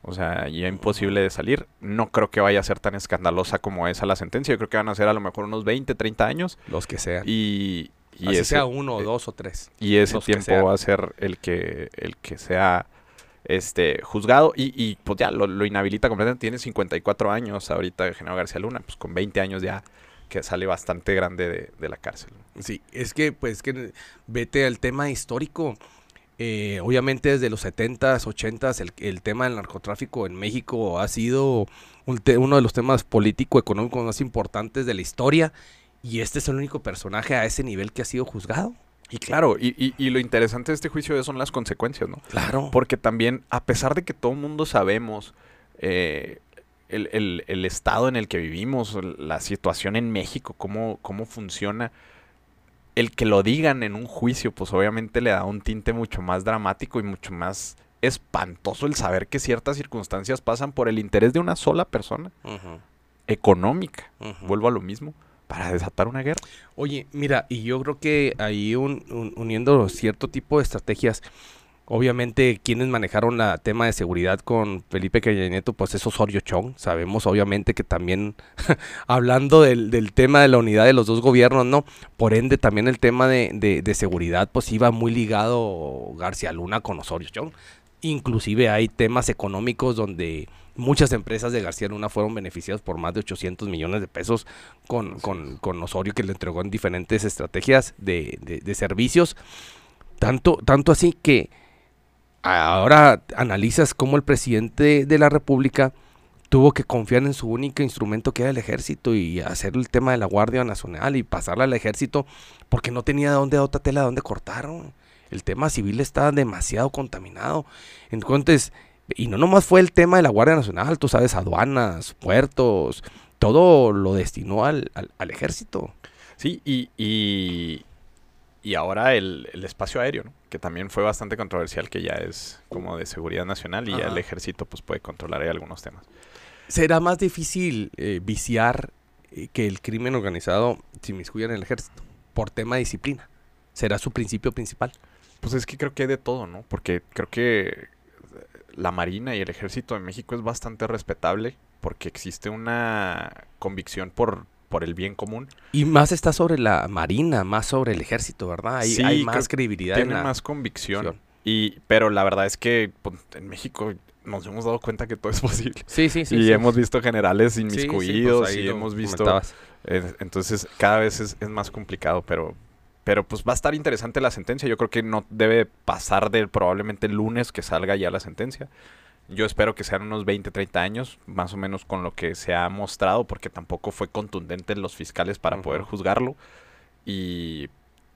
O sea, ya imposible de salir. No creo que vaya a ser tan escandalosa como esa la sentencia. Yo creo que van a ser a lo mejor unos 20, 30 años. Los que sean. Y, y Así ese, sea uno, eh, dos o tres. y ese los tiempo va a ser el que, el que sea este juzgado. Y, y, pues ya lo, lo inhabilita completamente. Tiene 54 años ahorita Genaro García Luna. Pues con 20 años ya que sale bastante grande de, de la cárcel. Sí, es que, pues, que vete al tema histórico. Eh, obviamente desde los 70s, 80s, el, el tema del narcotráfico en México ha sido un uno de los temas político-económicos más importantes de la historia. Y este es el único personaje a ese nivel que ha sido juzgado. Y claro, y, y- y lo interesante de este juicio son las consecuencias, ¿no? Claro. Porque también, a pesar de que todo el mundo sabemos eh, el, el- el estado en el que vivimos, la situación en México, cómo, cómo funciona, el que lo digan en un juicio, pues obviamente le da un tinte mucho más dramático y mucho más espantoso el saber que ciertas circunstancias pasan por el interés de una sola persona, económica. Vuelvo a lo mismo, para desatar una guerra. Oye, mira, y yo creo que ahí un- un- uniendo cierto tipo de estrategias, obviamente quienes manejaron la tema de seguridad con Felipe Caña Nieto, pues es Osorio Chong. Sabemos obviamente que también, hablando del, del tema de la unidad de los dos gobiernos, ¿no? Por ende también el tema de, de- de seguridad, pues iba muy ligado García Luna con Osorio Chong. Inclusive hay temas económicos donde muchas empresas de García Luna fueron beneficiadas por más de 800 millones de pesos con, con, con Osorio que le entregó en diferentes estrategias de, de- de servicios. Tanto, tanto así que ahora analizas cómo el presidente de la República tuvo que confiar en su único instrumento que era el ejército y hacer el tema de la Guardia Nacional y pasarla al ejército porque no tenía de dónde otra tela de dónde cortar. ¿no? El tema civil está demasiado contaminado. Entonces, y no nomás fue el tema de la Guardia Nacional, tú sabes, aduanas, puertos, todo lo destinó al, al- al ejército. Sí, y, y, y ahora el, el espacio aéreo, ¿no? Que también fue bastante controversial, que ya es como de seguridad nacional y ya el ejército pues puede controlar ahí algunos temas. Será más difícil eh, viciar eh, que el crimen organizado se inmiscuya en el ejército por tema de disciplina. Será su principio principal. Pues es que creo que hay de todo, ¿no? Porque creo que la Marina y el Ejército de México es bastante respetable porque existe una convicción por, por el bien común. Y más está sobre la marina, más sobre el ejército, ¿verdad? Hay, Sí, hay más credibilidad. en Tiene la más convicción. Y, pero la verdad es que pues, en México nos hemos dado cuenta que todo es posible. Sí, sí, sí. y sí. hemos visto generales Sí, sí, pues inmiscuidos y hemos visto... Eh, entonces, cada vez es, es más complicado, pero, pero pues va a estar interesante la sentencia. Yo creo que no debe pasar de probablemente el lunes que salga ya la sentencia. Yo espero que sean unos 20, 30 años, más o menos con lo que se ha mostrado, porque tampoco fue contundente en los fiscales para poder juzgarlo. Y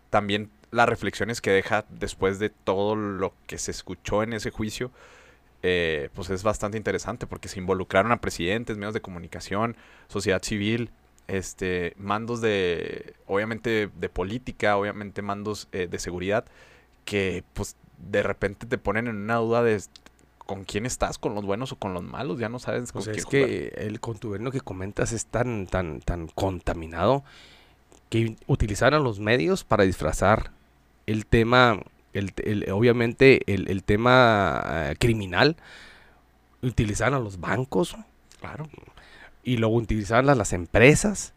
también las reflexiones que deja después de todo lo que se escuchó en ese juicio, eh, pues es bastante interesante, porque se involucraron a presidentes, medios de comunicación, sociedad civil, este, mandos de, obviamente, de política, obviamente mandos eh, de seguridad, que pues de repente te ponen en una duda de con quién estás, con los buenos o con los malos, ya no sabes con O sea, es jugar. que el contubernio que comentas es tan, tan, tan contaminado que utilizaron los medios para disfrazar el tema, el, el- obviamente el, el tema eh, criminal, utilizaron a los bancos Claro. y luego utilizaron a las empresas,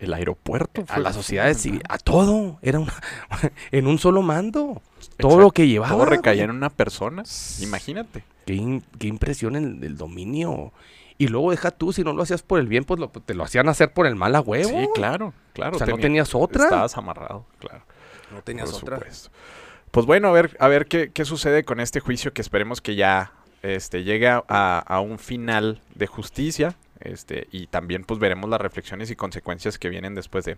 El aeropuerto. a las sociedades civiles, a todo, era una- en un solo mando, todo Exacto. lo que llevaba. Todo recaía en una persona. Imagínate. Qué, in- qué impresión el, el dominio. Y luego deja tú, si no lo hacías por el bien, pues lo- te lo hacían hacer por el mal a huevo. Sí, claro, claro. O sea, no tenía- tenías otra. Estabas amarrado, claro. No tenías por otra. supuesto. Pues bueno, a ver, a ver qué, qué sucede con este juicio que esperemos que ya este, llegue a, a- a un final de justicia. Este, y también pues veremos las reflexiones y consecuencias que vienen después de.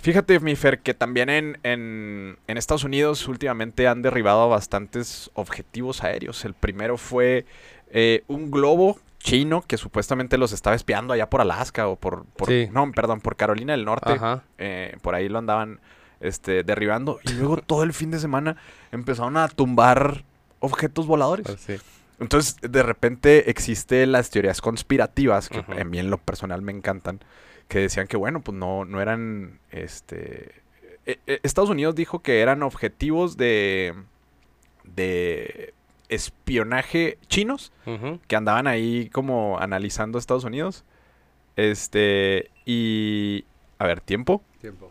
Fíjate, mi Fer, que también en, en, en Estados Unidos últimamente han derribado bastantes objetivos aéreos. El primero fue eh, un globo chino que supuestamente los estaba espiando allá por Alaska o por... por- Sí. No, perdón, por Carolina del Norte. Ajá. Eh, por ahí lo andaban este, derribando. Y luego todo el fin de semana empezaron a tumbar objetos voladores. Pues sí. Entonces, de repente existen las teorías conspirativas, que en lo personal me encantan, que decían que, bueno, pues no, no eran, este... eh, eh, Estados Unidos dijo que eran objetivos de, de espionaje chinos, que andaban ahí como analizando a Estados Unidos. Este, y... A ver, tiempo. Tiempo.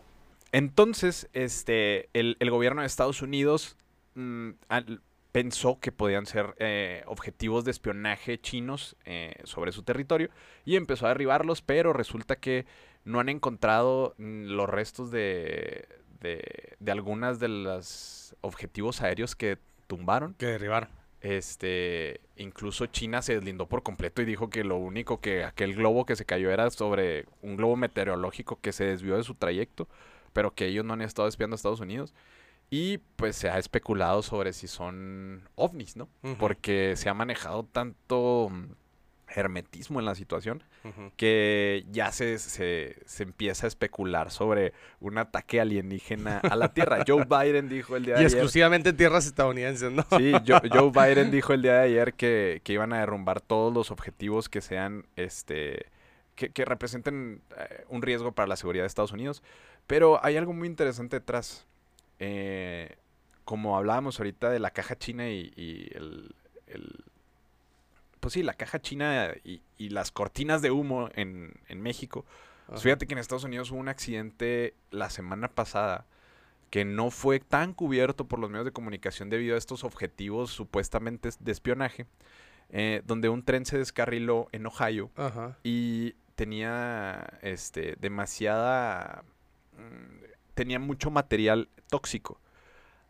Entonces, este, el, el gobierno de Estados Unidos mm, al- pensó que podían ser eh, objetivos de espionaje chinos eh, sobre su territorio y empezó a derribarlos, pero resulta que no han encontrado los restos de, de, de algunas de los objetivos aéreos que tumbaron. Que derribaron. Este, incluso China se deslindó por completo y dijo que lo único que aquel globo que se cayó era sobre un globo meteorológico que se desvió de su trayecto, pero que ellos no han estado espiando a Estados Unidos. Y pues se ha especulado sobre si son ovnis, ¿no? Porque se ha manejado tanto mm, hermetismo en la situación que ya se, se, se empieza a especular sobre un ataque alienígena a la Tierra. Joe Biden dijo el día de Y ayer. exclusivamente en tierras estadounidenses, ¿no? Sí, Joe, Joe Biden dijo el día de ayer que, que iban a derrumbar todos los objetivos que sean, este, que, que representen eh, un riesgo para la seguridad de Estados Unidos. Pero hay algo muy interesante detrás. Eh, como hablábamos ahorita de la caja china y, y el, el- Pues sí, la caja china y, y las cortinas de humo en, en México. Pues fíjate que en Estados Unidos hubo un accidente la semana pasada que no fue tan cubierto por los medios de comunicación debido a estos objetivos supuestamente de espionaje, eh, donde un tren se descarriló en Ohio Ajá. y tenía este demasiada mm, tenía mucho material tóxico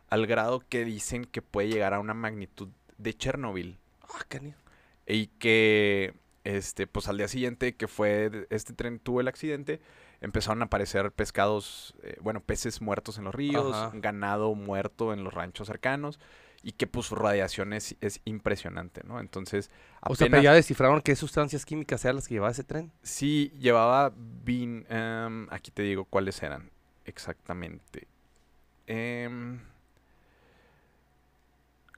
al grado que dicen que puede llegar a una magnitud de Chernobyl Ah, canijo. y que este pues al día siguiente que fue este tren tuvo el accidente empezaron a aparecer pescados eh, bueno peces muertos en los ríos Ajá. ganado muerto en los ranchos cercanos y que pues su radiación es, es impresionante no entonces O sea, pero apenas- ya descifraron qué sustancias químicas eran las que llevaba ese tren. sí llevaba bin em, aquí te digo cuáles eran exactamente Em,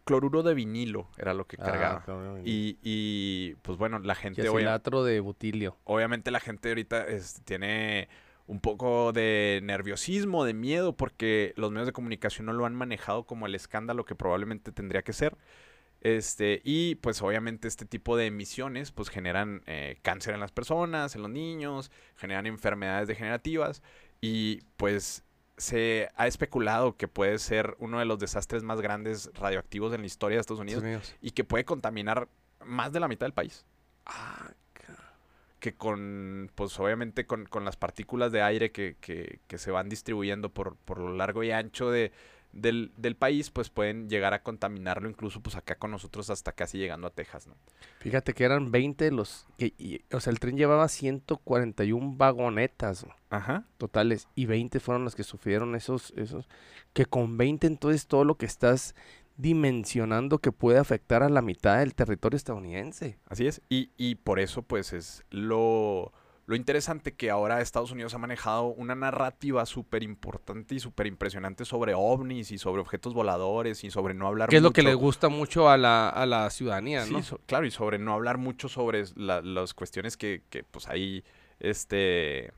cloruro de vinilo era lo que cargaba y, y, pues bueno, la gente Ciacilátro de butilio. obviamente la gente ahorita tiene un poco de nerviosismo, de miedo, porque los medios de comunicación no lo han manejado como el escándalo que probablemente tendría que ser. Este, y pues obviamente este tipo de emisiones pues generan eh, cáncer en las personas, en los niños, generan enfermedades degenerativas y pues se ha especulado que puede ser uno de los desastres más grandes radioactivos en la historia de Estados Unidos y que puede contaminar más de la mitad del país. Ah, que con, pues obviamente con, con las partículas de aire que, que- que se van distribuyendo por, por lo largo y ancho de, del, del país, pues pueden llegar a contaminarlo incluso pues acá con nosotros hasta casi llegando a Texas, ¿no? Fíjate que eran 20 los... Que, y- o sea, el tren llevaba 141 vagonetas Ajá. totales y 20 fueron los que sufrieron esos... esos que con 20 entonces todo lo que estás dimensionando que puede afectar a la mitad del territorio estadounidense. Así es. Y, y por eso pues es lo, lo interesante que ahora Estados Unidos ha manejado una narrativa súper importante y súper impresionante sobre ovnis y sobre objetos voladores y sobre no hablar Que es lo que le gusta mucho a la, a la ciudadanía, Sí, ¿no? so- claro, y sobre no hablar mucho sobre la- las cuestiones que, que, pues hay este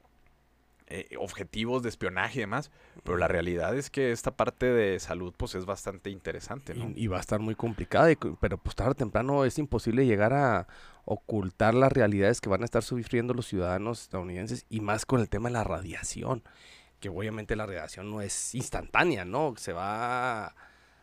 eh, objetivos de espionaje y demás, pero la realidad es que esta parte de salud pues es bastante interesante, ¿no? Y, y va a estar muy complicada, y pero pues tarde o temprano es imposible llegar a ocultar las realidades que van a estar sufriendo los ciudadanos estadounidenses y más con el tema de la radiación, que obviamente la radiación no es instantánea, ¿no? Se va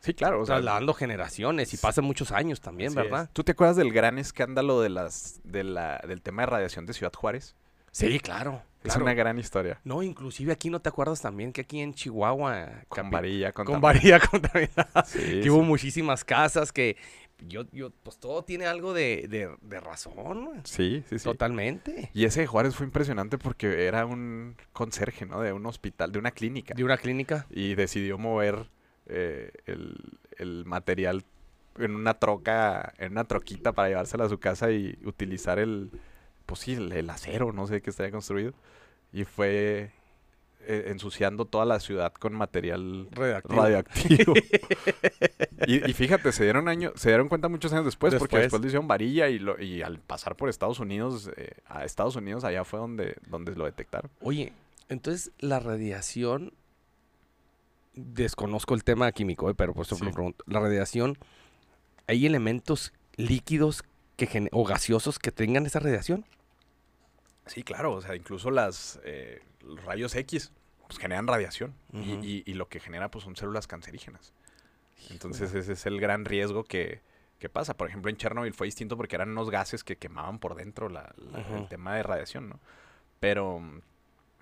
Sí, claro, o sea, trasladando generaciones y pasan muchos años también, así es. ¿verdad? ¿Tú te acuerdas del gran escándalo de las de la, del tema de radiación de Ciudad Juárez? Sí, claro. Es claro. una gran historia. No, inclusive aquí no te acuerdas también que aquí en Chihuahua Con varilla, con, varilla contaminada. Sí, que sí. hubo muchísimas casas que yo, yo, pues todo tiene algo de, de, de razón. Sí, sí, sí. Totalmente. Y ese de Juárez fue impresionante porque era un conserje, ¿no? De un hospital, de una clínica. De una clínica. Y decidió mover eh, el, el material en una troca, en una troquita para llevársela a su casa y utilizar el, pues sí, el, el acero, no sé qué estaría construido. Y fue eh, ensuciando toda la ciudad con material radioactivo. y, y fíjate, se dieron año, se dieron cuenta muchos años después, porque Después. le hicieron varilla y, lo, y al pasar por Estados Unidos, eh, a Estados Unidos allá fue donde, donde lo detectaron. Oye, entonces la radiación, desconozco el tema químico, eh, pero por eso Sí. lo pregunto. La radiación, ¿hay elementos líquidos que o gaseosos que tengan esa radiación? Sí, claro, o sea, incluso las eh, los rayos X pues, generan radiación y- y, y lo que genera pues son células cancerígenas. Entonces ese es el gran riesgo que, que pasa. Por ejemplo, en Chernobyl fue distinto porque eran unos gases que quemaban por dentro la- la- el tema de radiación, ¿no? Pero,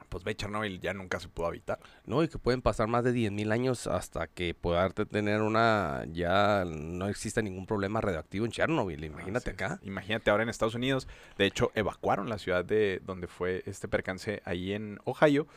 pues ve, Chernobyl ya nunca se pudo habitar. No, y que pueden pasar más de 10.000 años hasta que pueda tener una, ya no exista ningún problema radioactivo en Chernobyl, imagínate acá. Imagínate ahora en Estados Unidos. De hecho, evacuaron la ciudad de donde fue este percance ahí en Ohio.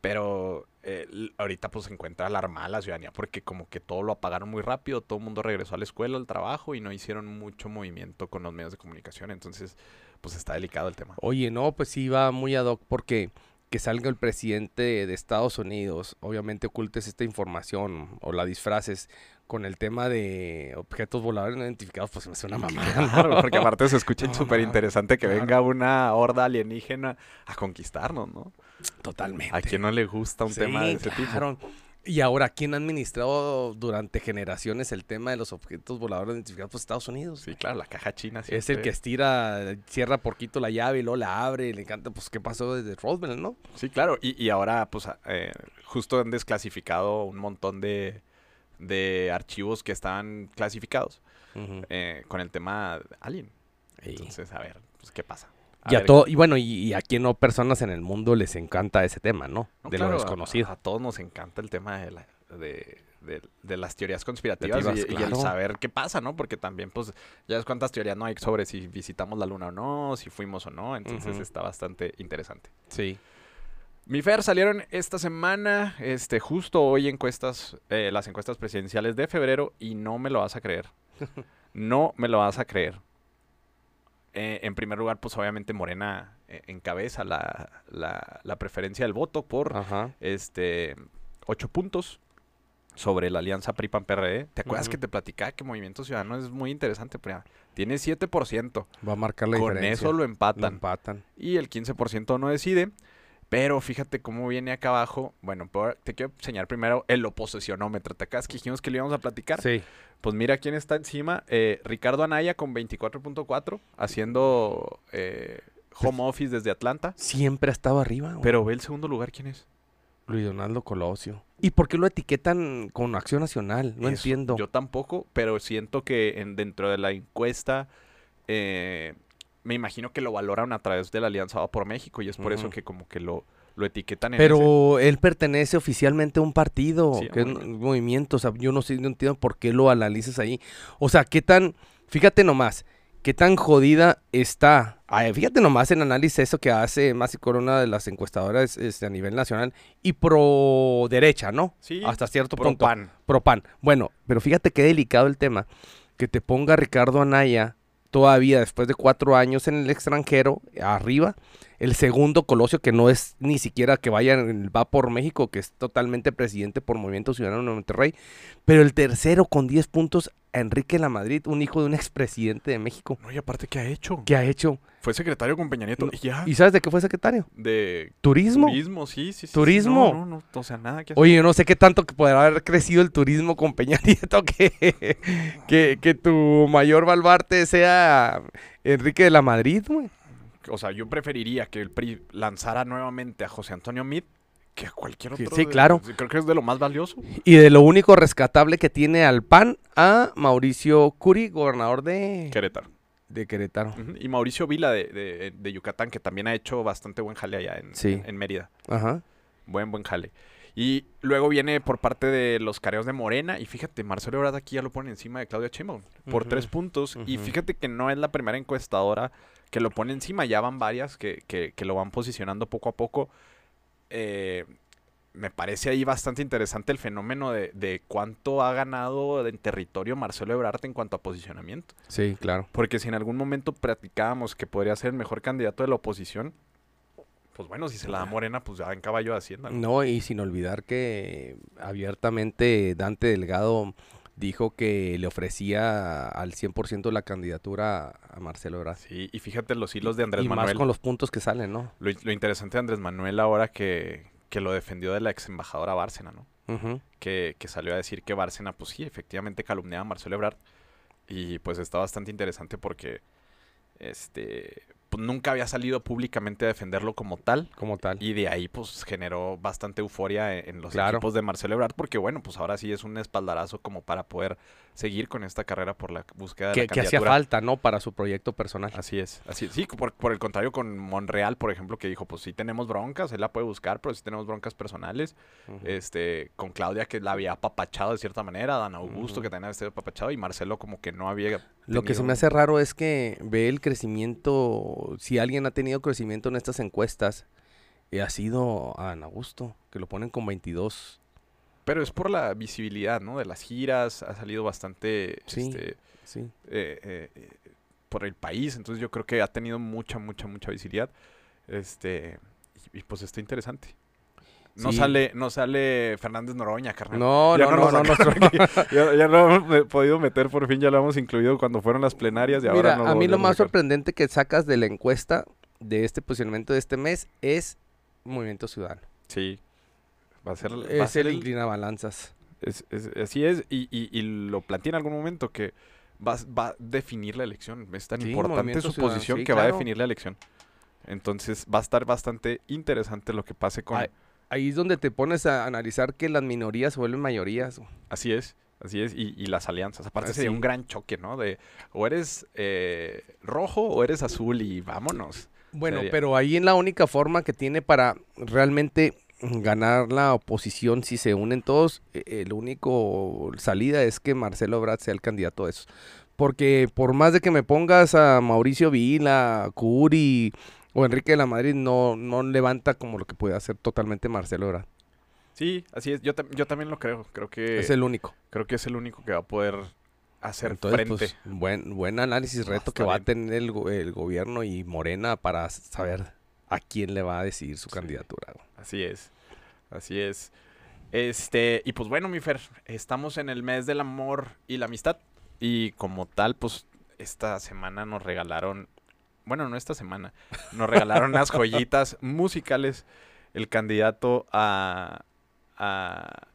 Pero eh, ahorita pues se encuentra alarmada la ciudadanía porque como que todo lo apagaron muy rápido, todo el mundo regresó a la escuela, al trabajo y no hicieron mucho movimiento con los medios de comunicación. Entonces, pues está delicado el tema. Oye, no, pues sí va muy ad hoc porque que salga el presidente de Estados Unidos, obviamente ocultes esta información o la disfraces con el tema de objetos voladores no identificados, pues me hace una mamada. Claro, porque aparte se escucha No, súper interesante que claro. venga una horda alienígena a conquistarnos, ¿no? Totalmente. ¿A quién no le gusta un tema de ese tipo? Y ahora, ¿quién ha administrado durante generaciones el tema de los objetos voladores identificados? Pues Estados Unidos. Sí, claro, la caja china Es el que estira, cierra porquito la llave y luego la abre. y Le encanta, pues, ¿qué pasó desde Roosevelt, no? Sí, claro. Y, y ahora, pues, a- eh, justo han desclasificado un montón de, de archivos que estaban clasificados eh, con el tema Alien. Entonces, a ver, pues, ¿qué pasa? Y a todo, y bueno, y, y a quien no personas en el mundo les encanta ese tema, ¿no? no, de claro, lo a- desconocido. A, todos nos encanta el tema de, la- de, de- de las teorías conspirativas y, y el saber qué pasa, ¿no? Porque también, pues, ya ves cuántas teorías no hay sobre si visitamos la luna o no, si fuimos o no. Entonces, está bastante interesante. Sí. Mi Fer, salieron esta semana, este, justo hoy encuestas, eh, las encuestas presidenciales de febrero y no me lo vas a creer. No me lo vas a creer. Eh, en primer lugar, pues obviamente Morena eh, encabeza la, la, la preferencia del voto por Ajá. este ocho puntos sobre la alianza PRI-PAN-PRD. ¿Te acuerdas que te platicaba que Movimiento Ciudadano es muy interesante? Pero tiene 7%. Va a marcar la Con diferencia. eso lo empatan. y el 15% no decide. Pero fíjate cómo viene acá abajo. Bueno, te quiero enseñar primero el oposicionómetro. ¿Te acuerdas que dijimos que lo íbamos a platicar? Sí. Pues mira quién está encima. eh, Ricardo Anaya con 24.4, haciendo eh, home office desde Atlanta. Siempre ha estado arriba. güey. Pero ve el segundo lugar, ¿quién es? Luis Donaldo Colosio. ¿Y por qué lo etiquetan con Acción Nacional? No Eso, entiendo. Yo tampoco, pero siento que en, dentro de la encuesta, eh, me imagino que lo valoran a través de la Alianza Va por México y es por eso que como que lo, lo etiquetan en ese. Pero él pertenece oficialmente a un partido, Sí, que es un movimiento. O sea, yo no sé, no entiendo por qué lo analizas ahí. O sea, qué tan, fíjate nomás, qué tan jodida está. Ay, fíjate nomás en análisis eso que hace Masi Corona de las encuestadoras este, a nivel nacional y pro derecha, ¿no? Sí, Hasta cierto pro punto. PAN. Pro PAN. Bueno, pero fíjate qué delicado el tema. Que te ponga Ricardo Anaya todavía después de cuatro años en el extranjero, arriba. El segundo Colosio, que no es ni siquiera que vaya, va por México, que es totalmente presidente por Movimiento Ciudadano de Monterrey. Pero el tercero con 10 puntos, a Enrique La Madrid, un hijo de un expresidente de México. No, y aparte, ¿qué ha hecho? ¿Qué ha hecho? Fue secretario con Peña Nieto No, y ya. ¿Y sabes de qué fue secretario? De Turismo. turismo, sí, sí, sí. Turismo. No, no, no, o sea, nada que hacer. Oye, yo no sé qué tanto que podrá haber crecido el turismo con Peña Nieto que, que, que tu mayor baluarte sea Enrique de la Madrid, güey. O sea, yo preferiría que el PRI lanzara nuevamente a José Antonio Meade que a cualquier otro. sí, de- claro. Creo que es de lo más valioso. Y de lo único rescatable que tiene al PAN a Mauricio Curi, gobernador de, Querétaro. de Querétaro. Y Mauricio Vila de, de- de Yucatán, que también ha hecho bastante buen jale allá en, Sí. en- en Mérida. Ajá. Buen, buen jale. Y luego viene por parte de los careos de Morena. Y fíjate, Marcelo Ebrard aquí ya lo pone encima de Claudia Sheinbaum por tres puntos. Y fíjate que no es la primera encuestadora que lo pone encima. Ya van varias que, que- que lo van posicionando poco a poco. Eh, me parece ahí bastante interesante el fenómeno de, de cuánto ha ganado en territorio Marcelo Ebrard en cuanto a posicionamiento. Sí, claro. Porque si en algún momento platicábamos que podría ser el mejor candidato de la oposición, pues bueno, si se la da Morena, pues ya en caballo de Hacienda. ¿no? No, y sin olvidar que abiertamente Dante Delgado dijo que le ofrecía al 100% la candidatura a Marcelo Ebrard. Sí, y fíjate los hilos de Andrés y Manuel. más con los puntos que salen, ¿no? Lo, lo interesante de Andrés Manuel ahora que, que lo defendió de la ex embajadora Bárcena, ¿no? Que, que salió a decir que Bárcena, pues sí, efectivamente calumniaba a Marcelo Ebrard. Y pues está bastante interesante porque este pues, nunca había salido públicamente a defenderlo como tal. Como tal. Y de ahí, pues, generó bastante euforia en, en los Claro. equipos de Marcelo Ebrard, porque, bueno, pues ahora sí es un espaldarazo como para poder seguir con esta carrera por la búsqueda de que, la que hacía falta, ¿no? Para su proyecto personal. Así es, así. Sí, por, por el contrario con Monreal, por ejemplo, que dijo, pues sí tenemos broncas, él la puede buscar, pero sí tenemos broncas personales. Este, con Claudia, que la había apapachado de cierta manera, Dan Augusto, Ujú. que también había sido apapachado, y Marcelo como que no había Lo que se me hace raro es que ve el crecimiento, si alguien ha tenido crecimiento en estas encuestas, eh, ha sido a Ana Augusto, que lo ponen con 22. Pero es por la visibilidad, ¿no? De las giras, ha salido bastante, Sí. este, Sí. eh, eh, eh, por el país. Entonces yo creo que ha tenido mucha, mucha, mucha visibilidad. Este, y, y, pues está interesante. No Sí. sale, no sale Fernández Noroña, carnal. No, Ya no, no, no, no. ya, ya lo hemos podido meter por fin, ya lo hemos incluido cuando fueron las plenarias y Mira, ahora no a mí lo más sorprendente que sacas de la encuesta de este posicionamiento de este mes es Movimiento Ciudadano. Sí. Va a ser, va a ser el inclinabalanzas. es- es- así es, y, y- y lo planteé en algún momento que va, va a definir la elección. Es tan Sí, importante su posición sí, que va a definir la elección. Entonces va a estar bastante interesante lo que pase con... Ahí es donde te pones a analizar que las minorías se vuelven mayorías. Así es, así es, y, y las alianzas. Aparte sería un gran choque, ¿no? De o eres eh, rojo o eres azul y vámonos. Bueno, Sería. pero ahí en la única forma que tiene para realmente ganar la oposición si se unen todos, eh, el único salida es que Marcelo Ebrard sea el candidato de esos. Porque por más de que me pongas a Mauricio Vila, Curi o Enrique de la Madrid, no, no levanta como lo que puede hacer totalmente Marcelo Ebrard. Sí, así es. Yo, yo también lo creo. Creo que es el único. creo que es el único que va a poder hacer Entonces, frente. pues, buen, buen análisis, a reto que va a tener el, el gobierno y Morena para saber a quién le va a decidir su Sí. candidatura. Así es. Así es. Este, y pues bueno, mi Fer, estamos en el mes del amor y la amistad. Y como tal, pues esta semana nos regalaron, bueno, no esta semana, nos regalaron unas joyitas musicales. El candidato a, a,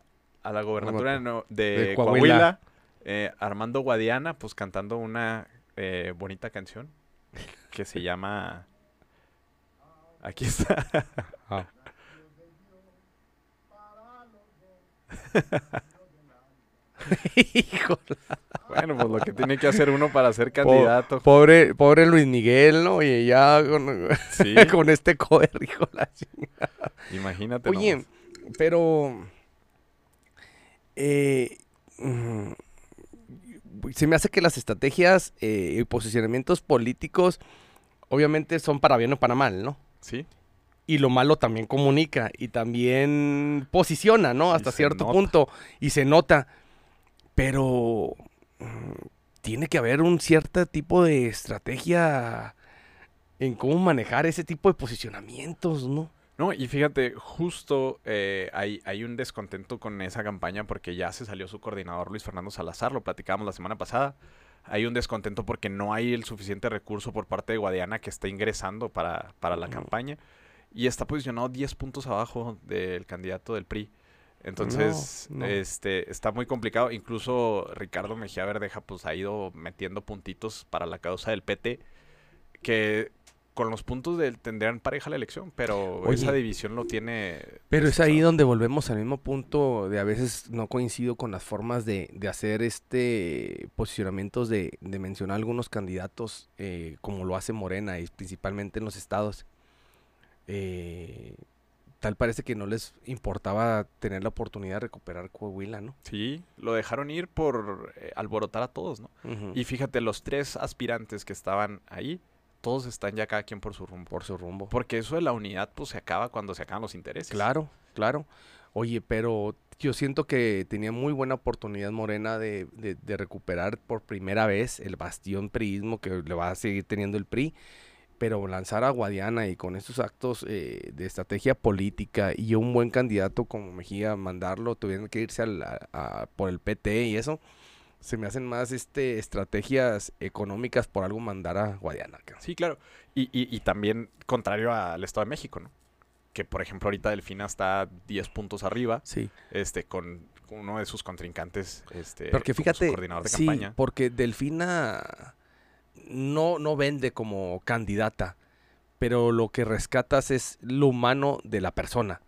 a la gobernatura de, Nue- de De Coahuila, Coahuila. eh, Armando Guadiana, pues cantando una eh, bonita canción que se llama... Aquí está. Ah. Híjole. Bueno, pues lo que tiene que hacer uno para ser candidato. Pobre, pobre Luis Miguel, ¿no? Y ya con, Sí, con este cover, hijo la chingada. imagínate. Oye, nomás. pero. eh, mm, se me hace que las estrategias eh, y posicionamientos políticos, obviamente, son para bien o para mal, ¿no? Sí, Y lo malo también comunica y también posiciona, ¿no? Hasta cierto nota. punto. Y se nota. Pero mm, tiene que haber un cierto tipo de estrategia en cómo manejar ese tipo de posicionamientos, ¿no? No, y fíjate, justo eh, hay, hay un descontento con esa campaña porque ya se salió su coordinador Luis Fernando Salazar, lo platicábamos la semana pasada. Hay un descontento porque no hay el suficiente recurso por parte de Guadiana que está ingresando para, para la campaña y está posicionado 10 puntos abajo del candidato del PRI. Entonces, No, no. este está muy complicado. Incluso Ricardo Mejía Verdeja pues ha ido metiendo puntitos para la causa del PT que con los puntos del tendrían pareja la elección, pero Oye. esa división lo tiene. Pero es ahí donde volvemos al mismo punto de a veces no coincido con las formas de, de hacer este posicionamientos de, de mencionar algunos candidatos eh, como lo hace Morena y principalmente en los estados. Eh, tal parece que no les importaba tener la oportunidad de recuperar Coahuila, ¿no? Sí, lo dejaron ir por eh, alborotar a todos, ¿no? Y fíjate, los tres aspirantes que estaban ahí, todos están ya cada quien por su rumbo. por su rumbo. Porque eso de la unidad, pues se acaba cuando se acaban los intereses. Claro, claro. Oye, pero yo siento que tenía muy buena oportunidad Morena de, de- de recuperar por primera vez el bastión priismo que le va a seguir teniendo el PRI. Pero lanzar a Guadiana y con estos actos eh, de estrategia política y un buen candidato como Mejía, mandarlo, tuvieron que irse al- a- a- por el PT y eso, se me hacen más este estrategias económicas por algo mandar a Guadiana. Sí, claro. Y, y- y también contrario al Estado de México, ¿no? Que, por ejemplo, ahorita Delfina está 10 puntos arriba, Sí. este, con uno de sus contrincantes, este, Porque como su fíjate, coordinador de sí, campaña. porque Delfina no, no vende como candidata, pero lo que rescatas es lo humano de la persona.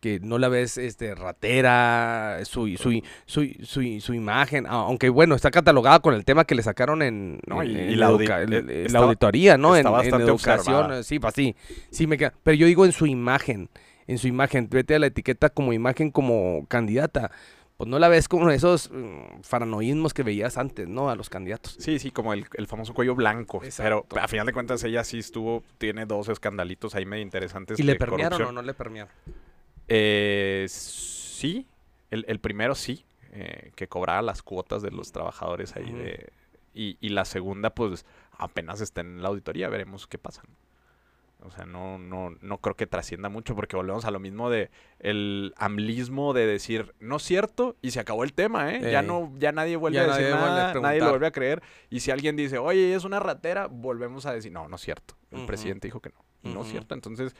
Que no la ves este, ratera, su, su, su, su, su imagen, aunque bueno, está catalogada con el tema que le sacaron en, la eh, auditoría, ¿no? En, educación, eh, sí, pues sí, sí me queda. Pero yo digo en su imagen, en su imagen, vete a la etiqueta como imagen como candidata pues no la ves como esos mm, faranoísmos que veías antes, ¿no? A los candidatos. Sí, sí, como el, el famoso cuello blanco. Exacto. Pero a final de cuentas ella sí estuvo, tiene dos escandalitos ahí medio interesantes. ¿Y le permearon o no le permearon? Eh, sí, el, el primero sí, eh, que cobraba las cuotas de los trabajadores ahí de... Y, y la segunda, pues, apenas está en la auditoría, veremos qué pasa. ¿no? O sea, no, no, no creo que trascienda mucho porque volvemos a lo mismo de el amlismo de decir, no es cierto, y se acabó el tema, ¿eh? Ya no, ya nadie vuelve Ya a decir nadie a nada, nadie lo vuelve a creer. Y si alguien dice, oye, es una ratera, volvemos a decir, no, no es cierto. El presidente dijo que no. No es cierto. Entonces,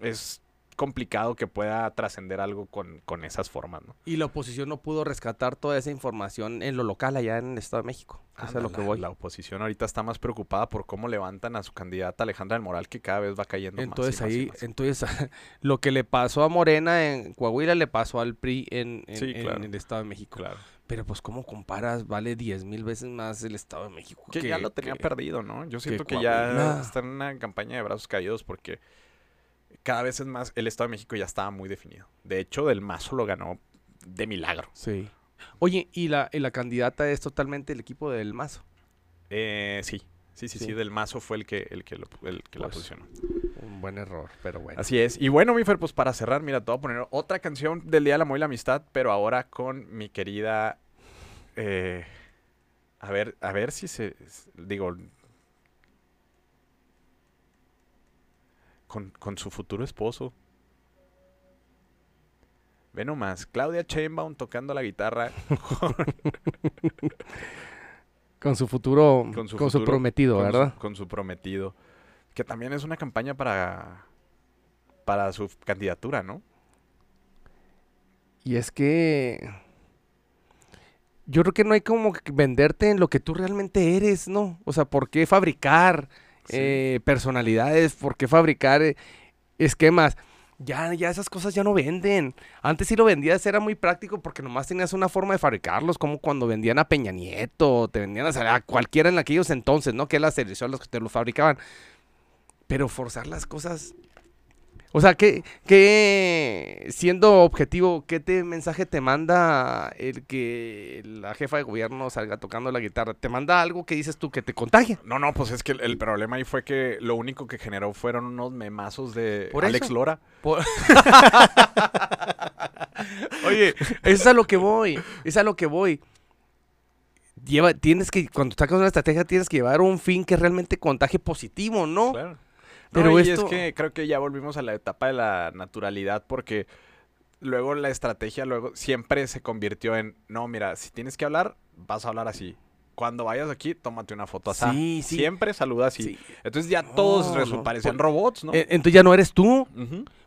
es complicado que pueda trascender algo con, con esas formas, ¿no? Y la oposición no pudo rescatar toda esa información en lo local allá en el Estado de México. Eso es lo que la- voy. La oposición ahorita está más preocupada por cómo levantan a su candidata Alejandra del Moral, que cada vez va cayendo Entonces más. y más y ahí, más. entonces lo que le pasó a Morena en Coahuila le pasó al PRI en, en- Sí, en claro. el Estado de México. Claro. Pero pues ¿cómo comparas? Vale 10 mil veces más el Estado de México. Que ya lo tenía que- perdido, ¿no? Yo siento que, ya está en una campaña de brazos caídos porque cada vez es más, el Estado de México ya estaba muy definido. De hecho, Del Mazo lo ganó de milagro. Sí. Oye, y la, y la candidata es totalmente el equipo del Mazo. Eh, sí, sí, sí, sí, Sí. Del Mazo fue el que, el que, lo- el que la Pues, posicionó. Un buen error, pero bueno. Así es. Y bueno, mi Fer, pues para cerrar, mira, te voy a poner otra canción del Día del Amor y la Amistad, pero ahora con mi querida... eh, a ver, a ver si se... Digo... Con, con su futuro esposo. Ve nomás, Claudia Sheinbaum tocando la guitarra Con su futuro, con su, con su futuro- prometido, con su- ¿verdad? con su prometido. Que también es una campaña para... Para su candidatura, ¿no? Y es que yo creo que no hay como que venderte en lo que tú realmente eres, ¿no? O sea, ¿por qué fabricar Eh, personalidades? ¿Por qué fabricar eh, esquemas? Ya, ya esas cosas ya no venden. Antes sí lo vendías, era muy práctico porque nomás tenías una forma de fabricarlos, como cuando vendían a Peña Nieto, te vendían a, cualquiera en aquellos entonces, ¿no? Que las televisoras los que te lo fabricaban. Pero forzar las cosas. O sea, que, que siendo objetivo, ¿qué te, mensaje te manda el que la jefa de gobierno salga tocando la guitarra? ¿Te manda algo que dices tú que te contagia? No, no, pues es que el, el problema ahí fue que lo único que generó fueron unos memazos de Por Alex eso. Lora. Por- Oye, eso es a lo que voy, es a lo que voy. Lleva, tienes que, cuando sacas una estrategia, tienes que llevar un fin que realmente contagie positivo, ¿no? Claro. Pero Pero y esto- es que creo que ya volvimos a la etapa de la naturalidad porque luego la estrategia luego siempre se convirtió en, no, mira, si tienes que hablar, vas a hablar así. Cuando vayas aquí, tómate una foto así. Sí, sí. Siempre saluda así. Sí. Entonces ya No, todos no, parecían robots, ¿no? Eh, Entonces ya no eres tú.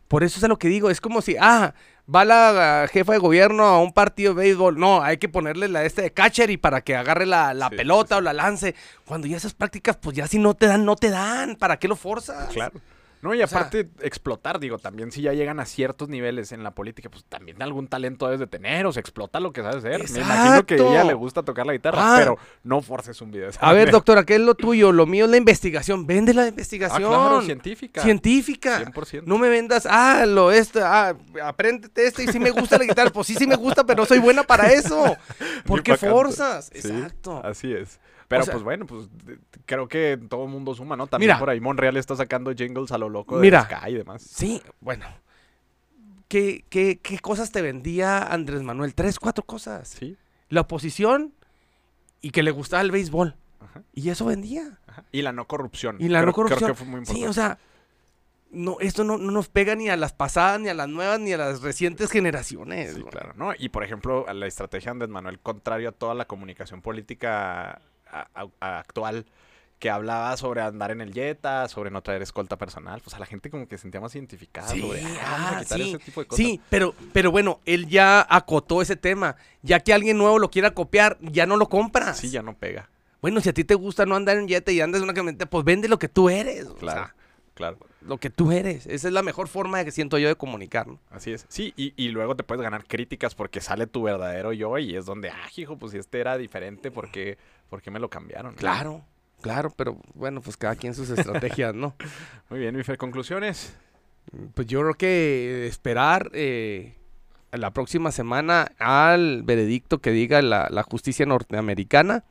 Por eso es a lo que digo. Es como si, ah, va la jefa de gobierno a un partido de béisbol. No, hay que ponerle la este de catcher y para que agarre la, la Sí, pelota sí, o la lance. Cuando ya esas prácticas, pues ya si no te dan, no te dan. ¿Para qué lo forzas? Claro. No, y O sea- aparte explotar, digo, también si ya llegan a ciertos niveles en la política, pues también algún talento debes de tener, o se explota lo que sabes hacer. Me imagino que a ella le gusta tocar la guitarra, Ah. pero no forces un video. A ver, doctora, ¿qué es lo tuyo? Lo mío es la investigación. Vende la Ah, investigación. claro, científica. Científica. 100%. No me vendas, ah, lo esto, ah, apréndete esto y sí me gusta la guitarra. Pues sí, sí me gusta, pero no soy buena para eso. ¿Por qué forzas? Sí, Exacto. Así es. Pero O sea- pues bueno, pues creo que todo el mundo suma, ¿no? También Mira. por ahí Monreal está sacando jingles a lo loco de Mira. Sky y demás. Sí, bueno. ¿Qué, qué, qué cosas te vendía Andrés Manuel? Tres, cuatro cosas. Sí. La oposición y que le gustaba el béisbol. Ajá, Y eso vendía. ajá. Y la no corrupción. Y la Creo- no corrupción. Creo que fue muy importante. Sí, o sea, no, esto no, no nos pega ni a las pasadas, ni a las nuevas, ni a las recientes generaciones. Sí, claro, ¿no? Y por ejemplo, la estrategia de Andrés Manuel, contrario a toda la comunicación política a- a- a- actual, que hablaba sobre andar en el Jetta, sobre no traer escolta personal, pues a la gente como que se sentía más identificada. Sí, sobre, "Ah, ah, sí, ese tipo de cosas. Sí, pero, pero bueno, él ya acotó ese tema. Ya que alguien nuevo lo quiera copiar, ya no lo compras. Sí, ya no pega. Bueno, si a ti te gusta no andar en yete y andas en una camioneta, pues vende lo que tú eres. o Claro, sea, claro. lo que tú eres. Esa es la mejor forma de que siento yo de comunicar. ¿no? Así es. Sí, y, y luego te puedes ganar críticas porque sale tu verdadero yo y es donde, ah, hijo, pues si este era diferente, ¿por qué, por qué me lo cambiaron? Claro, claro, pero bueno, pues cada quien sus estrategias, ¿no? Muy bien, mi Fer, conclusiones. Pues yo creo que esperar eh, la próxima semana al veredicto que diga la, la justicia norteamericana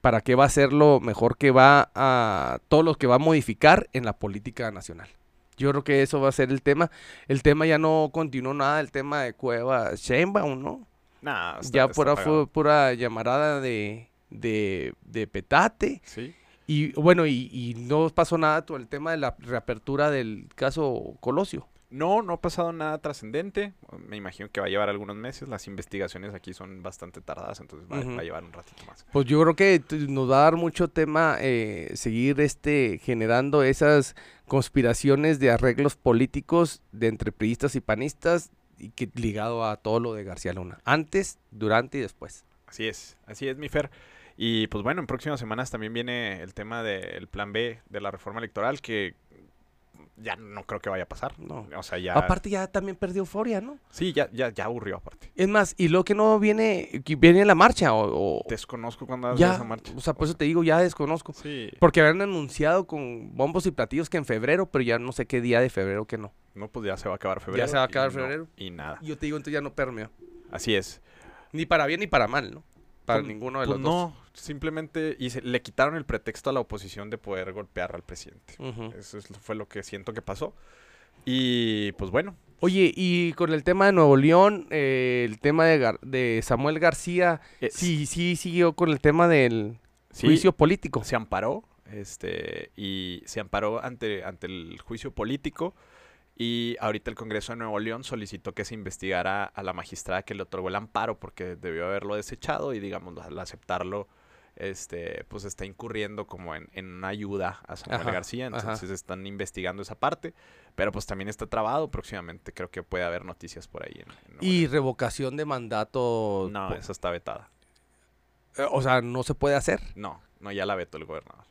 para qué va a ser lo mejor que va a todo lo que va a modificar en la política nacional. Yo creo que eso va a ser el tema. El tema ya no continuó nada, el tema de Cueva Sheinbaum, ¿no? Nah, está- ya está pura, apagado. fue pura llamarada de, de, de petate. Sí. Y bueno, y, y no pasó nada con el tema de la reapertura del caso Colosio. No, no ha pasado nada trascendente. Me imagino que va a llevar algunos meses. Las investigaciones aquí son bastante tardadas, entonces va, a llevar un ratito más. Pues yo creo que nos va a dar mucho tema eh, seguir este generando esas conspiraciones de arreglos políticos de entre priistas y panistas y que ligado a todo lo de García Luna, antes, durante y después. Así es, así es, mi Fer. Y pues bueno, en próximas semanas también viene el tema del plan B de la reforma electoral que ya no creo que vaya a pasar. No. O sea, ya... Aparte ya también perdió euforia, ¿no? Sí, ya, ya, ya aburrió aparte. Es más, y lo que no viene, viene en la marcha o, o- Desconozco cuando ya, esa marcha. o sea, por eso te digo, ya desconozco. Sí. Porque habían anunciado con bombos y platillos que en febrero, pero ya no sé qué día de febrero que no. No, pues ya se va a acabar febrero. se va a y acabar no- febrero. Y nada. Y yo te digo, entonces ya no permeó. Así es. Ni para bien ni para mal, ¿no? Para Pues- ninguno de Pues los dos. no, simplemente y se- le quitaron el pretexto a la oposición de poder golpear al presidente. Ujú. Eso es- fue lo que siento que pasó. Y pues bueno, Oye, y con el tema de Nuevo León, eh, el tema de, Gar- de Samuel García, eh, sí, sí siguió con el tema del sí, juicio político. se amparó, este, y se amparó ante, ante el juicio político. Y ahorita el Congreso de Nuevo León solicitó que se investigara a la magistrada que le otorgó el amparo porque debió haberlo desechado y digamos al aceptarlo, este, pues está incurriendo como en, en una ayuda a Samuel Ajá, García. ajá. Entonces están investigando esa parte, pero pues también está trabado. Próximamente creo que puede haber noticias por ahí. En, en Y León. revocación de mandato. no, po- esa está vetada. eh, O sea, no se puede hacer. No, no, ya la vetó el gobernador.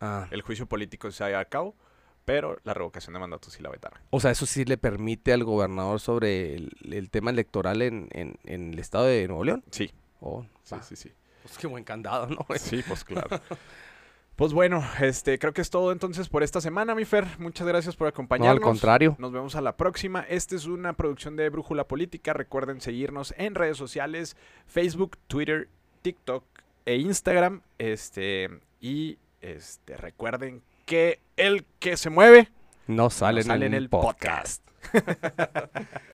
Ah, El juicio político se lleva a cabo, pero la revocación de mandato sí la vetaron. O sea, eso sí le permite al gobernador sobre el, el tema electoral en, en- en el estado de Nuevo León. Sí, Oh, sí, sí, sí. Pues qué buen candado, ¿no? Sí, pues claro. Pues bueno, este, creo que es todo entonces por esta semana, mi Fer. Muchas gracias por No, acompañarnos. al contrario. Nos vemos a la próxima. Esta es una producción de Brújula Política. Recuerden seguirnos en redes sociales, Facebook, Twitter, TikTok e Instagram. Este, y este, recuerden que el que se mueve No sale, no sale en el podcast. podcast.